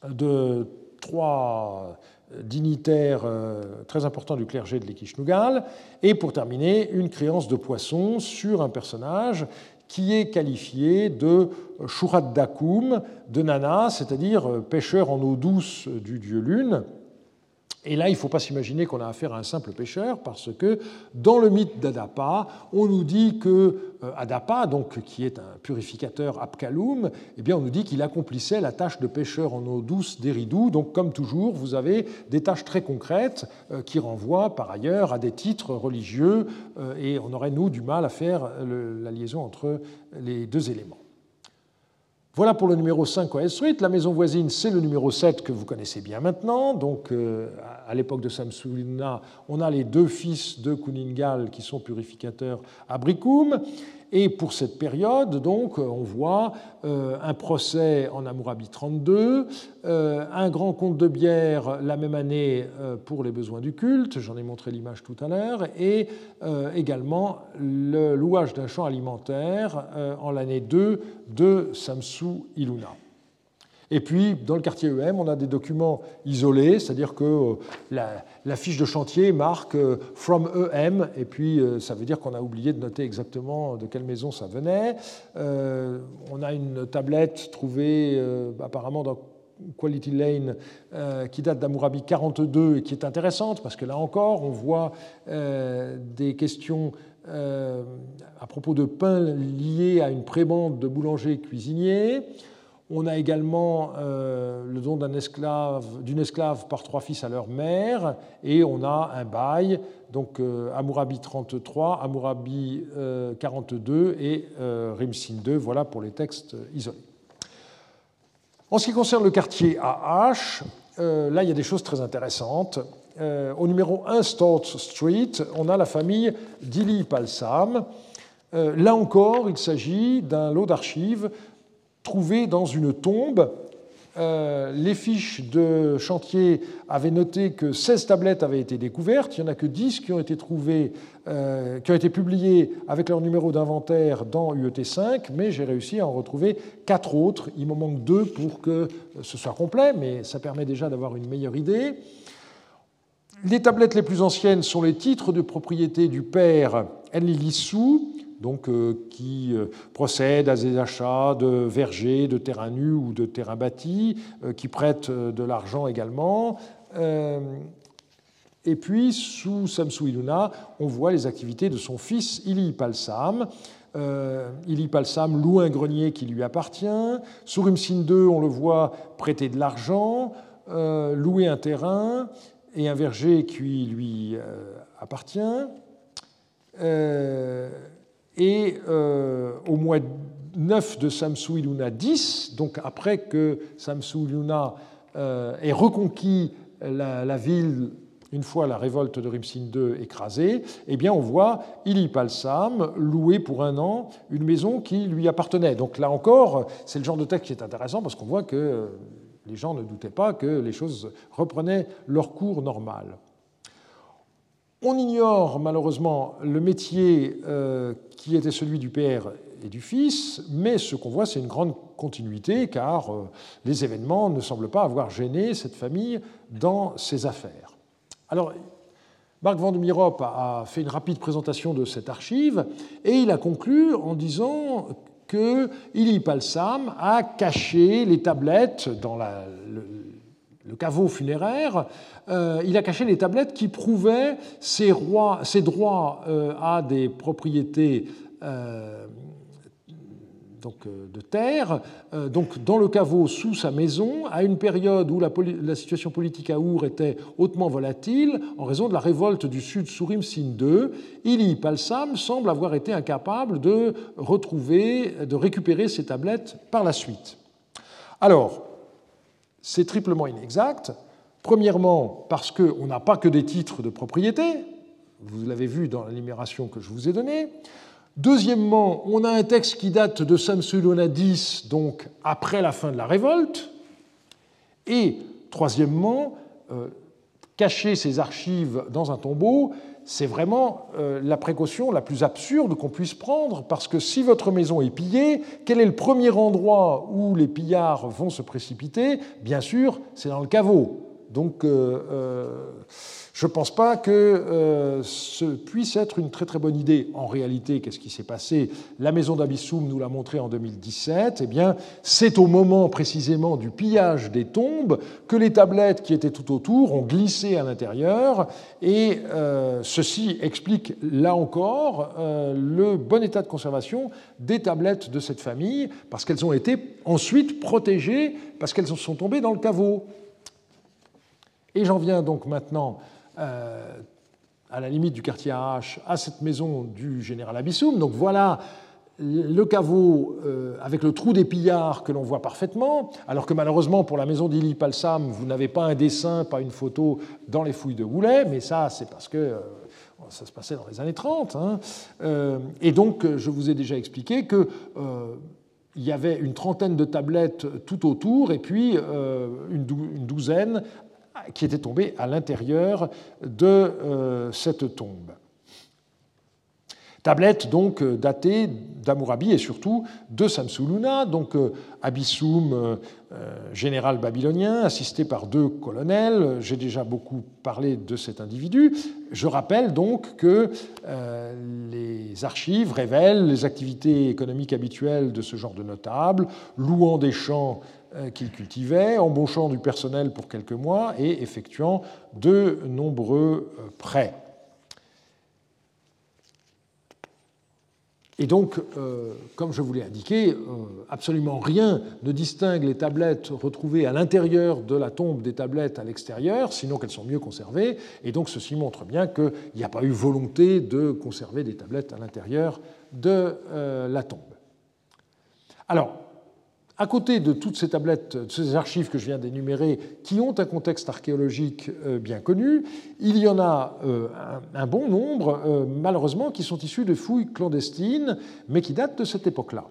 de trois dignitaires euh, très importants du clergé de l'Ekishnugal. Et pour terminer, une créance de poisson sur un personnage qui est qualifié de Shurat Dakum, de Nana, c'est-à-dire euh, pêcheur en eau douce du dieu Lune. Et là, il ne faut pas s'imaginer qu'on a affaire à un simple pêcheur, parce que dans le mythe d'Adapa, on nous dit que euh, Adapa, donc, qui est un purificateur Apkaloum, eh bien, on nous dit qu'il accomplissait la tâche de pêcheur en eau douce d'Eridou. Donc, comme toujours, vous avez des tâches très concrètes euh, qui renvoient par ailleurs à des titres religieux, euh, et on aurait, nous, du mal à faire la liaison entre les deux éléments. Voilà pour le numéro 5 Quiet Street. La maison voisine, c'est le numéro 7 que vous connaissez bien maintenant. Donc, euh, à l'époque de Samsulina, on a les deux fils de Kuningal qui sont purificateurs à Bricum. Et pour cette période, donc, on voit euh, un procès en Amourabi 32, euh, un grand compte de bière la même année euh, pour les besoins du culte, j'en ai montré l'image tout à l'heure, et également le louage d'un champ alimentaire en l'année 2 de Samsu Iluna. Et puis, dans le quartier EM, on a des documents isolés, c'est-à-dire que euh, la, fiche de chantier marque euh, From EM, et puis euh, ça veut dire qu'on a oublié de noter exactement de quelle maison ça venait. on a une tablette trouvée apparemment dans Quality Lane qui date d'Amourabi 42 et qui est intéressante parce que là encore, on voit des questions à propos de pain liés à une prébande de boulanger-cuisinier. On a également euh, le don d'une esclave, par trois fils à leur mère, et on a un bail, donc euh, Amourabi 33, Amourabi 42 euh, et Rimsin 2, voilà pour les textes isolés. En ce qui concerne le quartier AH, là il y a des choses très intéressantes. au numéro 1 Stort Street, on a la famille Dili Palsam. là encore, il s'agit d'un lot d'archives trouvé dans une tombe euh, les fiches de chantier avaient noté que 16 tablettes avaient été découvertes. Il n'y en a que 10 qui ont été trouvées, euh, qui ont été publiées avec leur numéro d'inventaire dans UET5, mais j'ai réussi à en retrouver 4 autres. Il m'en manque 2 pour que ce soit complet, mais ça permet déjà d'avoir une meilleure idée. Les tablettes les plus anciennes sont les titres de propriété du père Enlilissou, donc, euh, qui euh, procède à des achats de vergers, de terrains nus ou de terrains bâtis, euh, qui prête de l'argent également. Et puis, sous Samsu Iluna, on voit les activités de son fils Ili Palsam. Ili Palsam loue un grenier qui lui appartient. Sous Rimsin II, on le voit prêter de l'argent, louer un terrain et un verger qui lui appartient. Et euh, au mois 9 de Samsu Iluna 10, donc après que Samsu Iluna euh, ait reconquis la, ville une fois la révolte de Rimsin II écrasée, eh bien on voit Ili Palsam louer pour un an une maison qui lui appartenait. Donc là encore, c'est le genre de texte qui est intéressant parce qu'on voit que les gens ne doutaient pas que les choses reprenaient leur cours normal. On ignore malheureusement le métier euh, qui était celui du père et du fils, mais ce qu'on voit, c'est une grande continuité, car euh, les événements ne semblent pas avoir gêné cette famille dans ses affaires. Alors, Marc Van de Mirop a fait une rapide présentation de cette archive, et il a conclu en disant que Ili Palsam a caché les tablettes dans la, le caveau funéraire, euh, il a caché les tablettes qui prouvaient ses, droits euh, à des propriétés euh, donc, de terre, donc dans le caveau sous sa maison, à une période où la, situation politique à Our était hautement volatile en raison de la révolte du Sud Sourim Sin II. Ili Palsam semble avoir été incapable de retrouver, de récupérer ces tablettes par la suite. Alors, c'est triplement inexact. Premièrement, parce qu'on n'a pas que des titres de propriété, vous l'avez vu dans la que je vous ai donnée. Deuxièmement, on a un texte qui date de Samsulona 10, donc après la fin de la révolte. Et troisièmement, euh, cacher ces archives dans un tombeau, c'est vraiment euh, la précaution la plus absurde qu'on puisse prendre, parce que si votre maison est pillée, quel est le premier endroit où les pillards vont se précipiter? Bien sûr, c'est dans le caveau. Donc, euh, euh, je ne pense pas que euh, ce puisse être une très très bonne idée. En réalité, qu'est-ce qui s'est passé? La maison d'Abissoum nous l'a montré en 2017. Eh bien, c'est au moment précisément du pillage des tombes que les tablettes qui étaient tout autour ont glissé à l'intérieur. Et ceci explique là encore le bon état de conservation des tablettes de cette famille, parce qu'elles ont été ensuite protégées, parce qu'elles sont tombées dans le caveau. Et j'en viens donc maintenant euh, à la limite du quartier AH, à cette maison du général Abissoum. Donc voilà le caveau euh, avec le trou des pillards que l'on voit parfaitement, alors que malheureusement pour la maison d'Ili Palsam, vous n'avez pas un dessin, pas une photo dans les fouilles de Goulet, mais ça c'est parce que euh, ça se passait dans les années 30. Hein. et donc je vous ai déjà expliqué que il y avait une trentaine de tablettes tout autour et puis une douzaine qui était tombé à l'intérieur de euh, cette tombe. Tablette donc euh, datée d'Amourabi et surtout de Samsuluna, donc euh, Abissoum, général babylonien, assisté par deux colonels. J'ai déjà beaucoup parlé de cet individu. Je rappelle donc que les archives révèlent les activités économiques habituelles de ce genre de notables, louant des champs qu'il cultivait, embauchant du personnel pour quelques mois et effectuant de nombreux euh, prêts. Et donc, euh, comme je vous l'ai indiqué, absolument rien ne distingue les tablettes retrouvées à l'intérieur de la tombe des tablettes à l'extérieur, sinon qu'elles sont mieux conservées. Et donc, ceci montre bien qu'il n'y a pas eu volonté de conserver des tablettes à l'intérieur de la tombe. Alors, À côté de toutes ces tablettes, de ces archives que je viens d'énumérer, qui ont un contexte archéologique euh, bien connu, il y en a euh, un bon nombre, euh, malheureusement, qui sont issus de fouilles clandestines, mais qui datent de cette époque-là.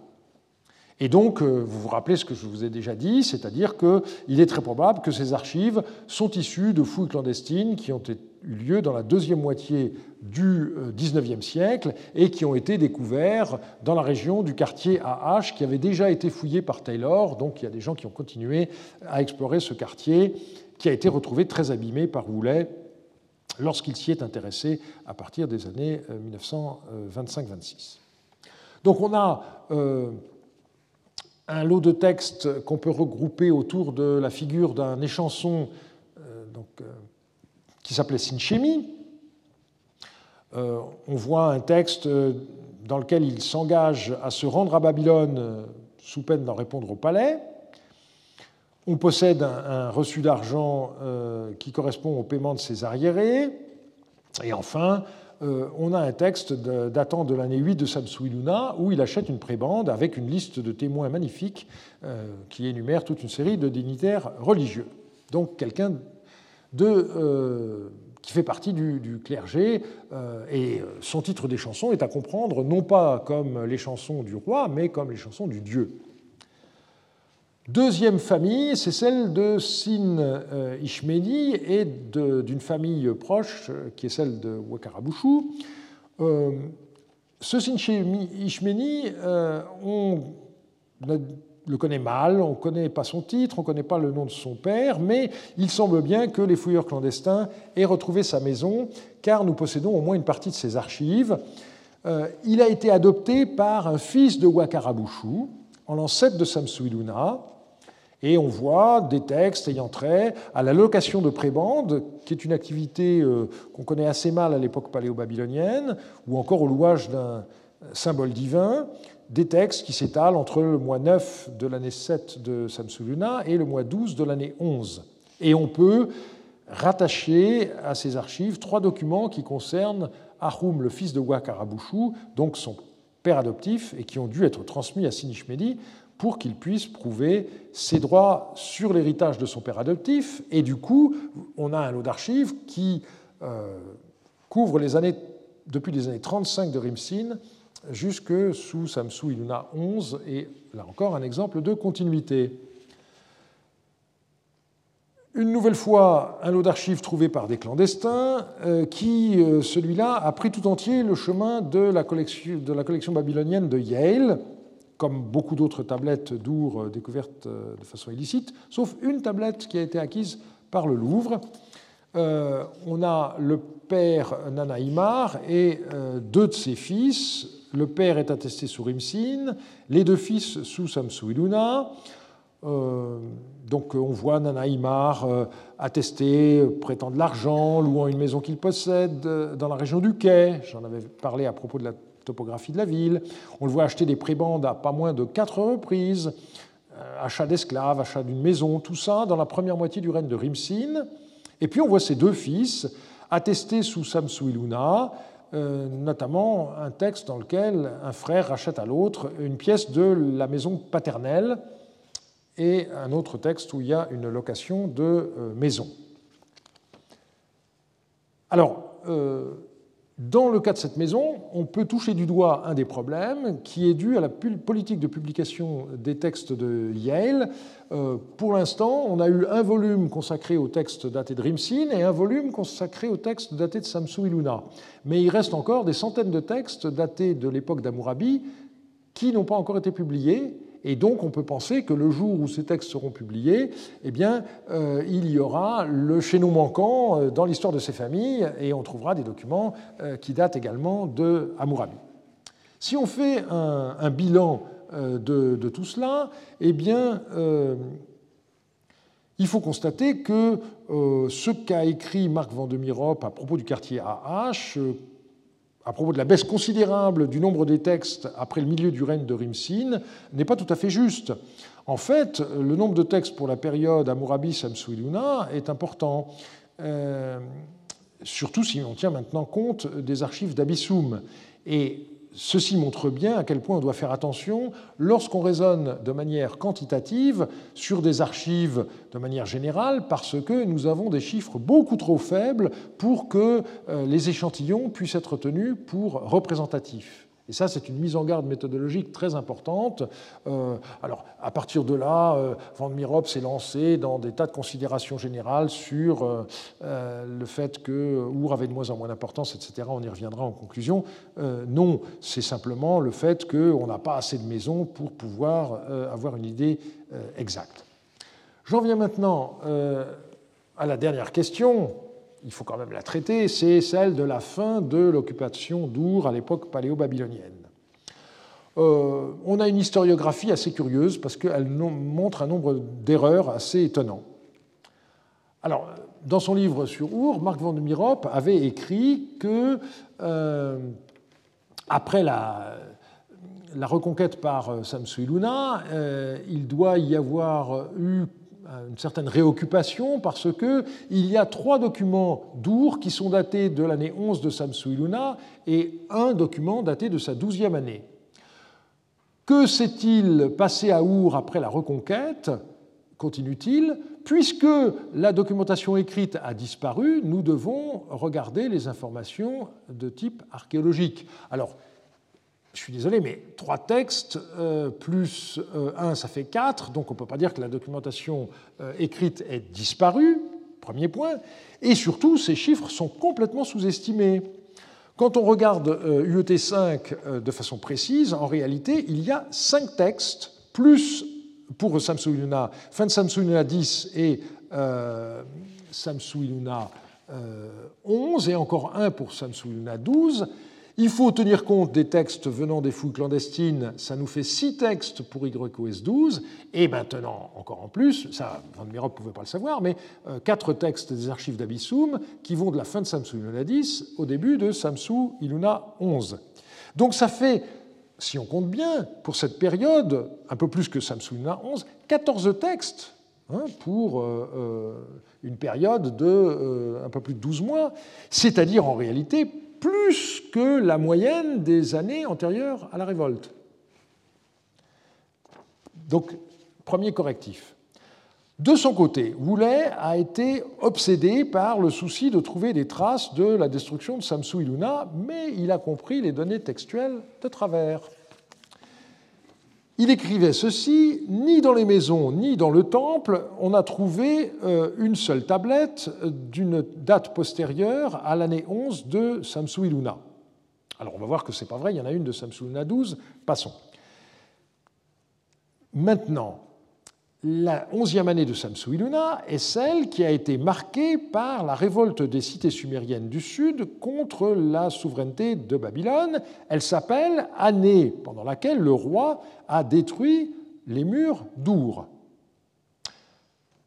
Et donc, vous vous rappelez ce que je vous ai déjà dit, c'est-à-dire qu'il est très probable que ces archives sont issues de fouilles clandestines qui ont eu lieu dans la deuxième moitié du XIXe siècle et qui ont été découverts dans la région du quartier AH qui avait déjà été fouillé par Taylor. Donc il y a des gens qui ont continué à explorer ce quartier qui a été retrouvé très abîmé par Woolley lorsqu'il s'y est intéressé à partir des années 1925-26. Euh, donc on a euh, un lot de textes qu'on peut regrouper autour de la figure d'un échanson euh, donc, qui s'appelait Sinchemi, euh, on voit un texte euh, dans lequel il s'engage à se rendre à Babylone euh, sous peine d'en répondre au palais. On possède un, reçu d'argent qui correspond au paiement de ses arriérés. Et enfin, on a un texte datant de l'année 8 de Samsuiluna où il achète une prébande avec une liste de témoins magnifiques qui énumère toute une série de dignitaires religieux. Donc quelqu'un de qui fait partie du, clergé, euh, et son titre des chansons est à comprendre non pas comme les chansons du roi, mais comme les chansons du dieu. Deuxième famille, c'est celle de Sin euh, Ishmeni et d'une famille proche euh, qui est celle de Wakarabushu. ce Sin Ishmeni, on le connaît mal, on ne connaît pas son titre, on ne connaît pas le nom de son père, mais il semble bien que les fouilleurs clandestins aient retrouvé sa maison, car nous possédons au moins une partie de ses archives. Euh, il a été adopté par un fils de Wakarabushu, en l'ancêtre de Samsuiluna, et on voit des textes ayant trait à la location de prébendes, qui est une activité euh, qu'on connaît assez mal à l'époque paléo-babylonienne, ou encore au louage d'un symbole divin, des textes qui s'étalent entre le mois 9 de l'année 7 de Samsuluna et le mois 12 de l'année 11. Et on peut rattacher à ces archives trois documents qui concernent Ahum, le fils de Wakarabushu, donc son père adoptif, et qui ont dû être transmis à Sinishmedi pour qu'il puisse prouver ses droits sur l'héritage de son père adoptif. Et du coup, on a un lot d'archives qui euh, couvre les années, depuis les années 35 de Rimsin jusque sous Samsu Iluna 11, et là encore un exemple de continuité. Une nouvelle fois, un lot d'archives trouvé par des clandestins, euh, qui, euh, celui-là, a pris tout entier le chemin de la collection, de la collection babylonienne de Yale, comme beaucoup d'autres tablettes d'Our euh, découvertes de façon illicite, sauf une tablette qui a été acquise par le Louvre. on a le père Nanaïmar et deux de ses fils, le père est attesté sous Rimsin, les deux fils sous Samsu Iluna. Euh, donc on voit Nanaïmar euh, attesté, prêtant de l'argent, louant une maison qu'il possède euh, dans la région du Quai. J'en avais parlé à propos de la topographie de la ville. On le voit acheter des prébendes à pas moins de quatre reprises, achat d'esclaves, achat d'une maison, tout ça dans la première moitié du règne de Rimsin. Et puis on voit ses deux fils attestés sous Samsu Iluna, euh, notamment un texte dans lequel un frère rachète à l'autre une pièce de la maison paternelle et un autre texte où il y a une location de euh, maison. Alors, euh, dans le cas de cette maison, on peut toucher du doigt un des problèmes qui est dû à la politique de publication des textes de Yale. Euh, pour l'instant, on a eu un volume consacré aux textes datés de Rimsin et un volume consacré aux textes datés de Samsu Iluna. Mais il reste encore des centaines de textes datés de l'époque d'Amurabi qui n'ont pas encore été publiés et donc, on peut penser que le jour où ces textes seront publiés, eh euh, il y aura le chaînon manquant euh, dans l'histoire de ces familles, et on trouvera des documents euh, qui datent également de Hammurabi. Si on fait un, bilan de, tout cela, eh il faut constater que ce qu'a écrit Marc Vandemirop à propos du quartier AH à propos de la baisse considérable du nombre des textes après le milieu du règne de Rimsin n'est pas tout à fait juste. En fait, le nombre de textes pour la période Amurabi Samsuiluna est important, euh, surtout si on tient maintenant compte des archives d'Abissum. Et Ceci montre bien à quel point on doit faire attention lorsqu'on raisonne de manière quantitative sur des archives de manière générale, parce que nous avons des chiffres beaucoup trop faibles pour que euh, les échantillons puissent être tenus pour représentatifs. Et ça, c'est une mise en garde méthodologique très importante. Euh, alors, à partir de là, euh, Van Mirop s'est lancé dans des tas de considérations générales sur euh, le fait que Our avait de moins en moins d'importance, etc. On y reviendra en conclusion. non, c'est simplement le fait qu'on n'a pas assez de maisons pour pouvoir avoir une idée exacte. J'en viens maintenant à la dernière question, il faut quand même la traiter, c'est celle de la fin de l'occupation d'Our à l'époque paléo-babylonienne. Euh, on a une historiographie assez curieuse parce qu'elle montre un nombre d'erreurs assez étonnants. Alors, dans son livre sur Our, Marc van de Mirop avait écrit que, euh, après la, reconquête par euh, Samsu Iluna, il doit y avoir eu une certaine réoccupation parce qu'il y a trois documents d'Our qui sont datés de l'année 11 de Samsu Iluna et un document daté de sa douzième année. Que s'est-il passé à Our après la reconquête continue-t-il, puisque la documentation écrite a disparu, nous devons regarder les informations de type archéologique. Alors, je suis désolé, mais trois textes euh, plus euh, un, ça fait quatre, donc on ne peut pas dire que la documentation euh, écrite ait disparu, premier point, et surtout, ces chiffres sont complètement sous-estimés. Quand on regarde UET 5 de façon précise, en réalité, il y a cinq textes, plus pour Samsung Luna, fin de Samsung Luna 10 et Samsung Luna 11, et encore un pour Samsung Luna 12, il faut tenir compte des textes venant des fouilles clandestines, ça nous fait six textes pour YOS 12, et maintenant, encore en plus, ça, Van Mirop ne pouvait pas le savoir, mais euh, quatre textes des archives d'Abyssum qui vont de la fin de Samsu Iluna 10 au début de Samsu Iluna 11. Donc ça fait, si on compte bien, pour cette période, un peu plus que Samsu Iluna 11, 14 textes hein, pour euh, euh, une période de un peu plus de 12 mois, c'est-à-dire en réalité plus que la moyenne des années antérieures à la révolte. Donc, premier correctif. De son côté, Woulet a été obsédé par le souci de trouver des traces de la destruction de Samsu Iluna, mais il a compris les données textuelles de travers. Il écrivait ceci, ni dans les maisons ni dans le temple, on a trouvé euh, une seule tablette d'une date postérieure à l'année 11 de Samsu Iluna. Alors on va voir que ce n'est pas vrai, il y en a une de Samsu Iluna 12, passons. Maintenant, la onzième année de Samsu Iluna est celle qui a été marquée par la révolte des cités sumériennes du Sud contre la souveraineté de Babylone. Elle s'appelle année pendant laquelle le roi a détruit les murs d'Our.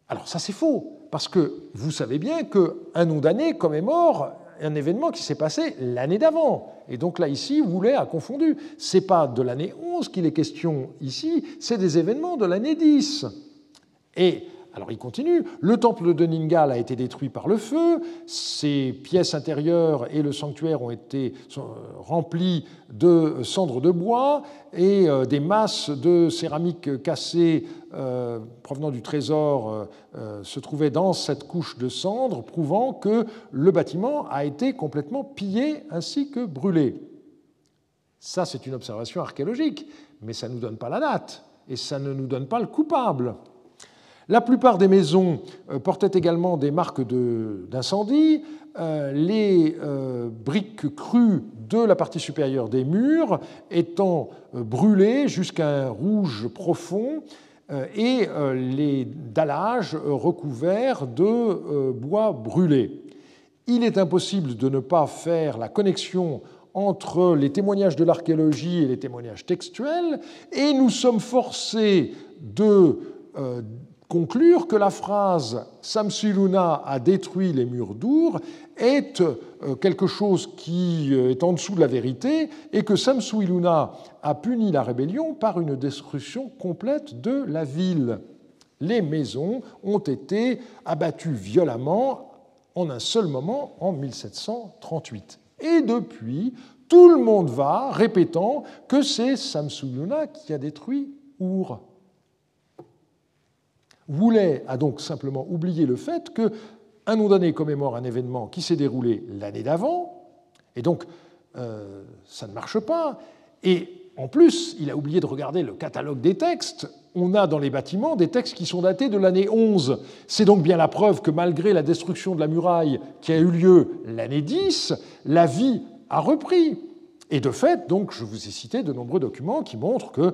Alors ça c'est faux, parce que vous savez bien qu'un nom d'année commémore un événement qui s'est passé l'année d'avant. Et donc là, ici, Woulet a confondu. Ce n'est pas de l'année 11 qu'il est question ici, c'est des événements de l'année 10. Et alors il continue, le temple de Ningal a été détruit par le feu, ses pièces intérieures et le sanctuaire ont été remplis de cendres de bois et euh, des masses de céramique cassée euh, provenant du trésor euh, se trouvaient dans cette couche de cendres, prouvant que le bâtiment a été complètement pillé ainsi que brûlé. Ça, c'est une observation archéologique, mais ça ne nous donne pas la date et ça ne nous donne pas le coupable. La plupart des maisons euh, portaient également des marques d'incendie. Euh, les euh, briques crues de la partie supérieure des murs étant brûlées jusqu'à un rouge profond et les dallages recouverts de bois brûlé. Il est impossible de ne pas faire la connexion entre les témoignages de l'archéologie et les témoignages textuels, et nous sommes forcés de conclure que la phrase Samsiluna a détruit les murs d'Our est euh, quelque chose qui euh, est en dessous de la vérité et que Samsuiluna a puni la rébellion par une destruction complète de la ville. Les maisons ont été abattues violemment en un seul moment en 1738. Et depuis, Tout le monde va répétant que c'est Samsuyuna qui a détruit Our. Woulet a donc simplement oublié le fait que un nom d'année commémore un événement qui s'est déroulé l'année d'avant, et donc euh, ça ne marche pas. Et en plus, il a oublié de regarder le catalogue des textes. On a dans les bâtiments des textes qui sont datés de l'année 11. C'est donc bien la preuve que malgré la destruction de la muraille qui a eu lieu l'année 10, la vie a repris. Et de fait, donc, je vous ai cité de nombreux documents qui montrent que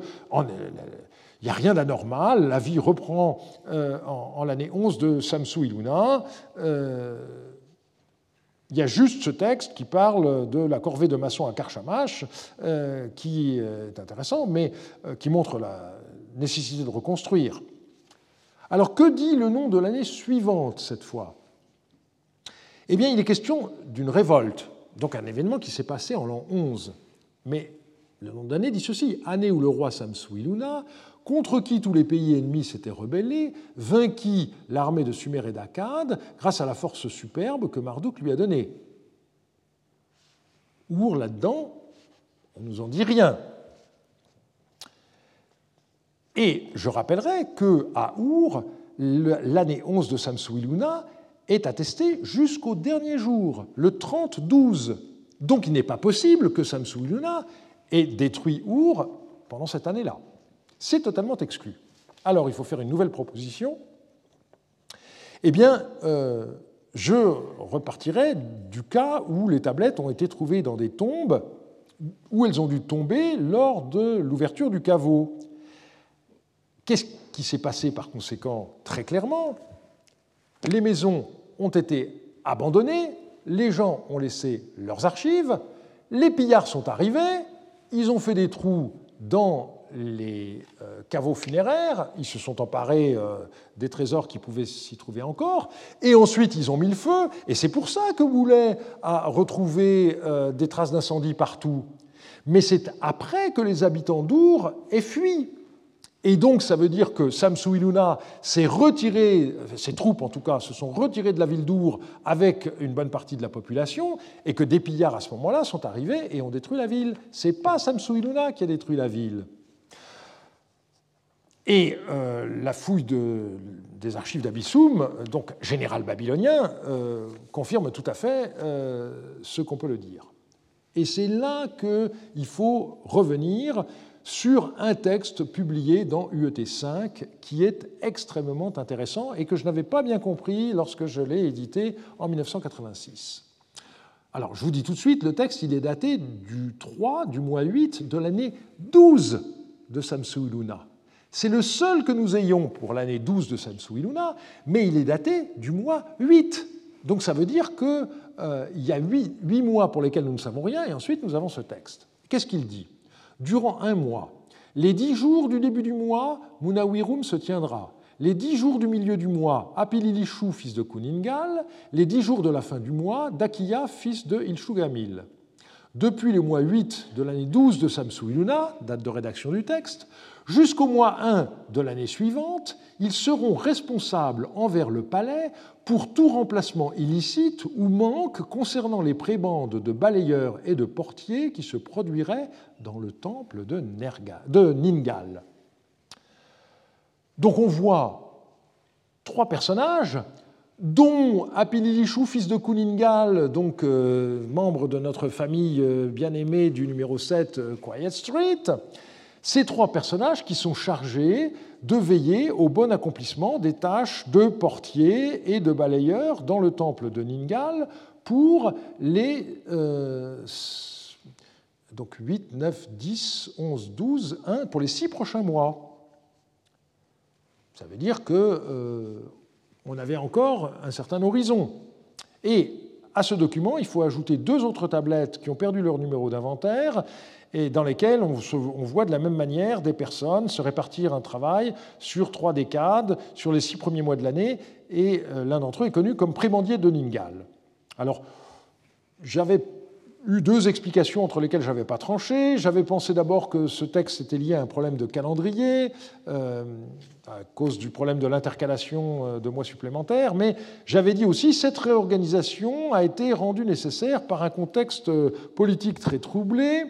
il n'y a rien d'anormal, la vie reprend euh, en, l'année 11 de Samsu Iluna. Euh, il y a juste ce texte qui parle de la corvée de maçons à Karchamash, euh, qui est intéressant, mais qui montre la nécessité de reconstruire. Alors que dit le nom de l'année suivante cette fois? Eh bien, il est question d'une révolte, donc un événement qui s'est passé en l'an 11. Mais le nom d'année dit ceci année où le roi Samsuiluna contre qui tous les pays ennemis s'étaient rebellés, vainquit l'armée de Sumer et d'Akkad grâce à la force superbe que Marduk lui a donnée. Our, là-dedans, on ne nous en dit rien. Et je rappellerai que à Our, l'année 11 de Samsuiluna est attestée jusqu'au dernier jour, le 30-12. Donc il n'est pas possible que Samsuiluna ait détruit Our pendant cette année-là. C'est totalement exclu. Alors, il faut faire une nouvelle proposition. Eh bien, euh, je repartirai du cas où les tablettes ont été trouvées dans des tombes, où elles ont dû tomber lors de l'ouverture du caveau. Qu'est-ce qui s'est passé par conséquent Très clairement, les maisons ont été abandonnées, les gens ont laissé leurs archives, les pillards sont arrivés, ils ont fait des trous dans les euh, caveaux funéraires, ils se sont emparés euh, des trésors qui pouvaient s'y trouver encore, et ensuite ils ont mis le feu, et c'est pour ça que Boulet a retrouvé euh, des traces d'incendie partout. Mais c'est après que les habitants d'Our aient fui. Et donc ça veut dire que Samsu Iluna s'est retiré, ses troupes en tout cas, se sont retirées de la ville d'Our avec une bonne partie de la population, et que des pillards à ce moment-là sont arrivés et ont détruit la ville. C'est pas Samsu Iluna qui a détruit la ville. Et euh, la fouille des archives d'Abyssum, donc général babylonien, euh, confirme tout à fait euh, ce qu'on peut le dire. Et c'est là qu'il faut revenir sur un texte publié dans UET 5 qui est extrêmement intéressant et que je n'avais pas bien compris lorsque je l'ai édité en 1986. Alors, je vous dis tout de suite, le texte il est daté du 3 du mois 8 de l'année 12 de Samsu Luna. C'est le seul que nous ayons pour l'année 12 de Samsu Iluna, mais il est daté du mois 8. Donc ça veut dire qu'il euh, y a 8, mois pour lesquels nous ne savons rien, et ensuite nous avons ce texte. Qu'est-ce qu'il dit? Durant un mois, les dix jours du début du mois, Munawirum se tiendra. Les dix jours du milieu du mois, Apililishu, fils de Kuningal. Les dix jours de la fin du mois, Dakiya, fils de Ilshugamil. Depuis le mois 8 de l'année 12 de Samsu Iluna, date de rédaction du texte, Jusqu'au mois 1 de l'année suivante, ils seront responsables envers le palais pour tout remplacement illicite ou manque concernant les prébendes de balayeurs et de portiers qui se produiraient dans le temple de, Ningal. Donc on voit trois personnages dont Apililishu, fils de Kuningal, donc euh, membre de notre famille euh, bien-aimée du numéro 7, euh, Quiet Street, ces trois personnages qui sont chargés de veiller au bon accomplissement des tâches de portier et de balayeur dans le temple de Ningal pour les donc 8, 9, 10, 11, 12, 1 pour les six prochains mois. Ça veut dire que on avait encore un certain horizon. Et à ce document, il faut ajouter deux autres tablettes qui ont perdu leur numéro d'inventaire et dans lesquels on, voit de la même manière des personnes se répartir un travail sur trois décades, sur les six premiers mois de l'année, et euh, l'un d'entre eux est connu comme prébendier de Ningal. Alors, j'avais eu deux explications entre lesquelles je n'avais pas tranché. J'avais pensé d'abord que ce texte était lié à un problème de calendrier, euh, à cause du problème de l'intercalation euh, de mois supplémentaires, mais j'avais dit aussi que cette réorganisation a été rendue nécessaire par un contexte politique très troublé,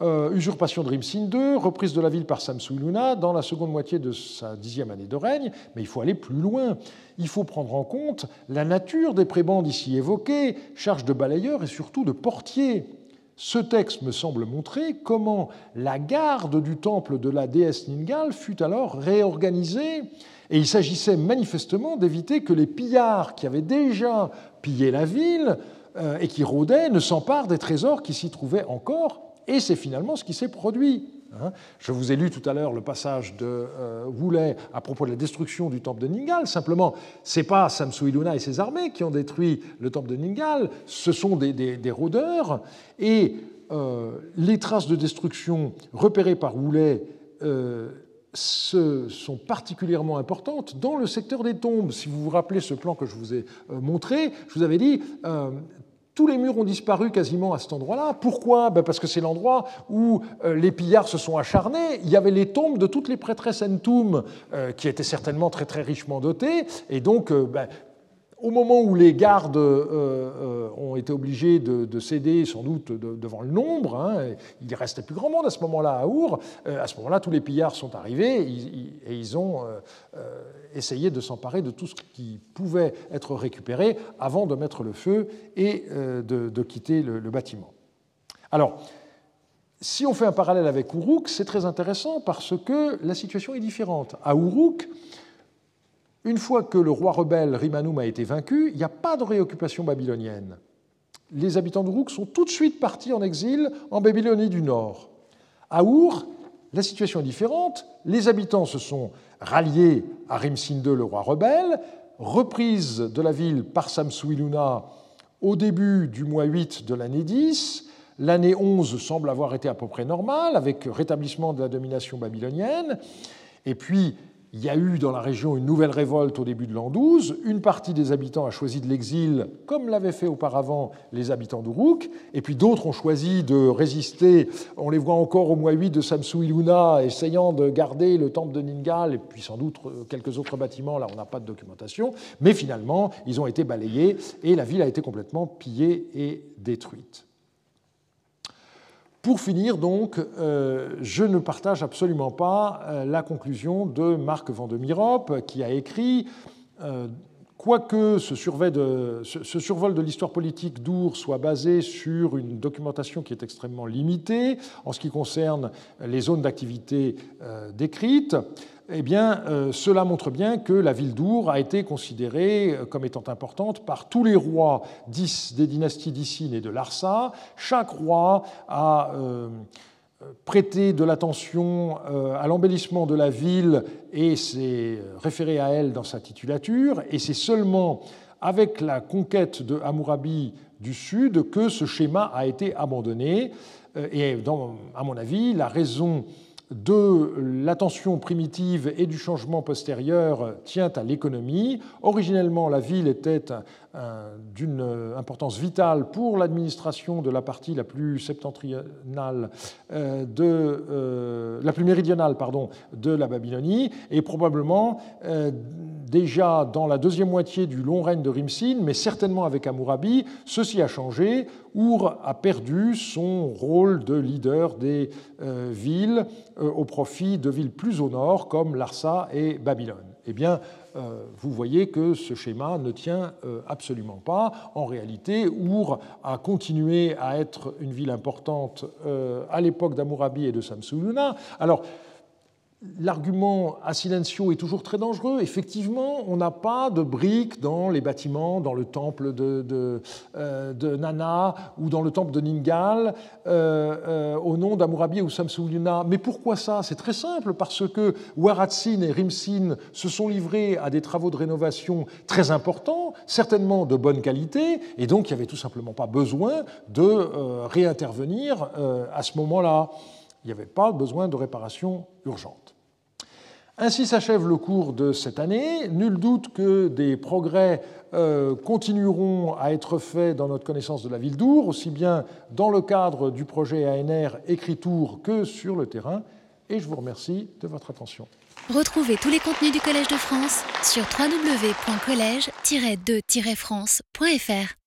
euh, usurpation de Rimsin II, reprise de la ville par Samsu-Iluna dans la seconde moitié de sa dixième année de règne, mais il faut aller plus loin. Il faut prendre en compte la nature des prébendes ici évoquées, charge de balayeurs et surtout de portiers. Ce texte me semble montrer comment la garde du temple de la déesse Ningal fut alors réorganisée, et il s'agissait manifestement d'éviter que les pillards qui avaient déjà pillé la ville euh, et qui rôdaient ne s'emparent des trésors qui s'y trouvaient encore et c'est finalement ce qui s'est produit. Hein. Je vous ai lu tout à l'heure le passage de euh, Woolley à propos de la destruction du temple de Ningal. Simplement, ce n'est pas Samsu Iluna et ses armées qui ont détruit le temple de Ningal, ce sont des, rôdeurs. Et euh, les traces de destruction repérées par Woolley euh, sont particulièrement importantes dans le secteur des tombes. Si vous vous rappelez ce plan que je vous ai montré, je vous avais dit tous les murs ont disparu quasiment à cet endroit-là. Pourquoi? Ben Parce que c'est l'endroit où euh, les pillards se sont acharnés. Il y avait les tombes de toutes les prêtresses Entoum, euh, qui étaient certainement très très richement dotées. Et donc, euh, ben, au moment où les gardes euh, euh, ont été obligés de, céder, sans doute devant le nombre, hein, il restait plus grand monde à ce moment-là à Our, euh, à ce moment-là, tous les pillards sont arrivés et ils ont essayé de s'emparer de tout ce qui pouvait être récupéré avant de mettre le feu et de, quitter le, le, bâtiment. Alors, si on fait un parallèle avec Uruk, c'est très intéressant parce que la situation est différente. À Uruk, une fois que le roi rebelle Rimanum a été vaincu, il n'y a pas de réoccupation babylonienne. Les habitants d'Uruk sont tout de suite partis en exil en Babylonie du Nord. À Our, la situation est différente. Les habitants se sont ralliés à Rimsin II, le roi rebelle, reprise de la ville par Samsu-Iluna au début du mois 8 de l'année 10. L'année 11 semble avoir été à peu près normale, avec rétablissement de la domination babylonienne. Et puis, il y a eu dans la région une nouvelle révolte au début de l'an 12. Une partie des habitants a choisi de l'exil, comme l'avaient fait auparavant les habitants d'Uruk. Et puis d'autres ont choisi de résister. On les voit encore au mois 8 de Samsu Iluna, essayant de garder le temple de Ningal, et puis sans doute euh, quelques autres bâtiments. Là, on n'a pas de documentation. Mais finalement, ils ont été balayés et la ville a été complètement pillée et détruite. Pour finir, donc, euh, je ne partage absolument pas euh, la conclusion de Marc Vandemirop, qui a écrit euh, Quoique ce, survol de l'histoire politique d'Our soit basé sur une documentation qui est extrêmement limitée en ce qui concerne les zones d'activité décrites, eh bien, euh, cela montre bien que la ville d'Our a été considérée euh, comme étant importante par tous les rois des dynasties d'Issine et de Larsa. Chaque roi a euh, prêté de l'attention à l'embellissement de la ville et s'est référé à elle dans sa titulature. Et c'est seulement avec la conquête de Hammurabi du Sud que ce schéma a été abandonné. Et à mon avis, la raison de l'attention primitive et du changement postérieur tient à l'économie. Originellement, la ville était d'une importance vitale pour l'administration de la partie la plus septentrionale, euh, de, euh, la plus méridionale pardon, de la Babylonie, et probablement euh, déjà dans la deuxième moitié du long règne de Rimsin, mais certainement avec Hammurabi, ceci a changé. Our a perdu son rôle de leader des villes au profit de villes plus au nord comme Larsa et Babylone. Eh bien, euh, vous voyez que ce schéma ne tient euh, absolument pas. En réalité, Our a continué à être une ville importante euh, à l'époque d'Amurabi et de Samsuluna. Alors, L'argument à silencio est toujours très dangereux. Effectivement, on n'a pas de briques dans les bâtiments, dans le temple de, euh, Nana ou dans le temple de Ningal, euh, euh, au nom d'Amurabi ou Samsuluna. Mais pourquoi ça? C'est très simple, parce que Waratsin et Rimsin se sont livrés à des travaux de rénovation très importants, certainement de bonne qualité, et donc il n'y avait tout simplement pas besoin de réintervenir à ce moment-là. Il n'y avait pas besoin de réparation urgente. Ainsi s'achève le cours de cette année. Nul doute que des progrès euh, continueront à être faits dans notre connaissance de la ville d'Our, aussi bien dans le cadre du projet ANR Écritour que sur le terrain. Et je vous remercie de votre attention. Retrouvez tous les contenus du Collège de France sur www.colège-2-france.fr.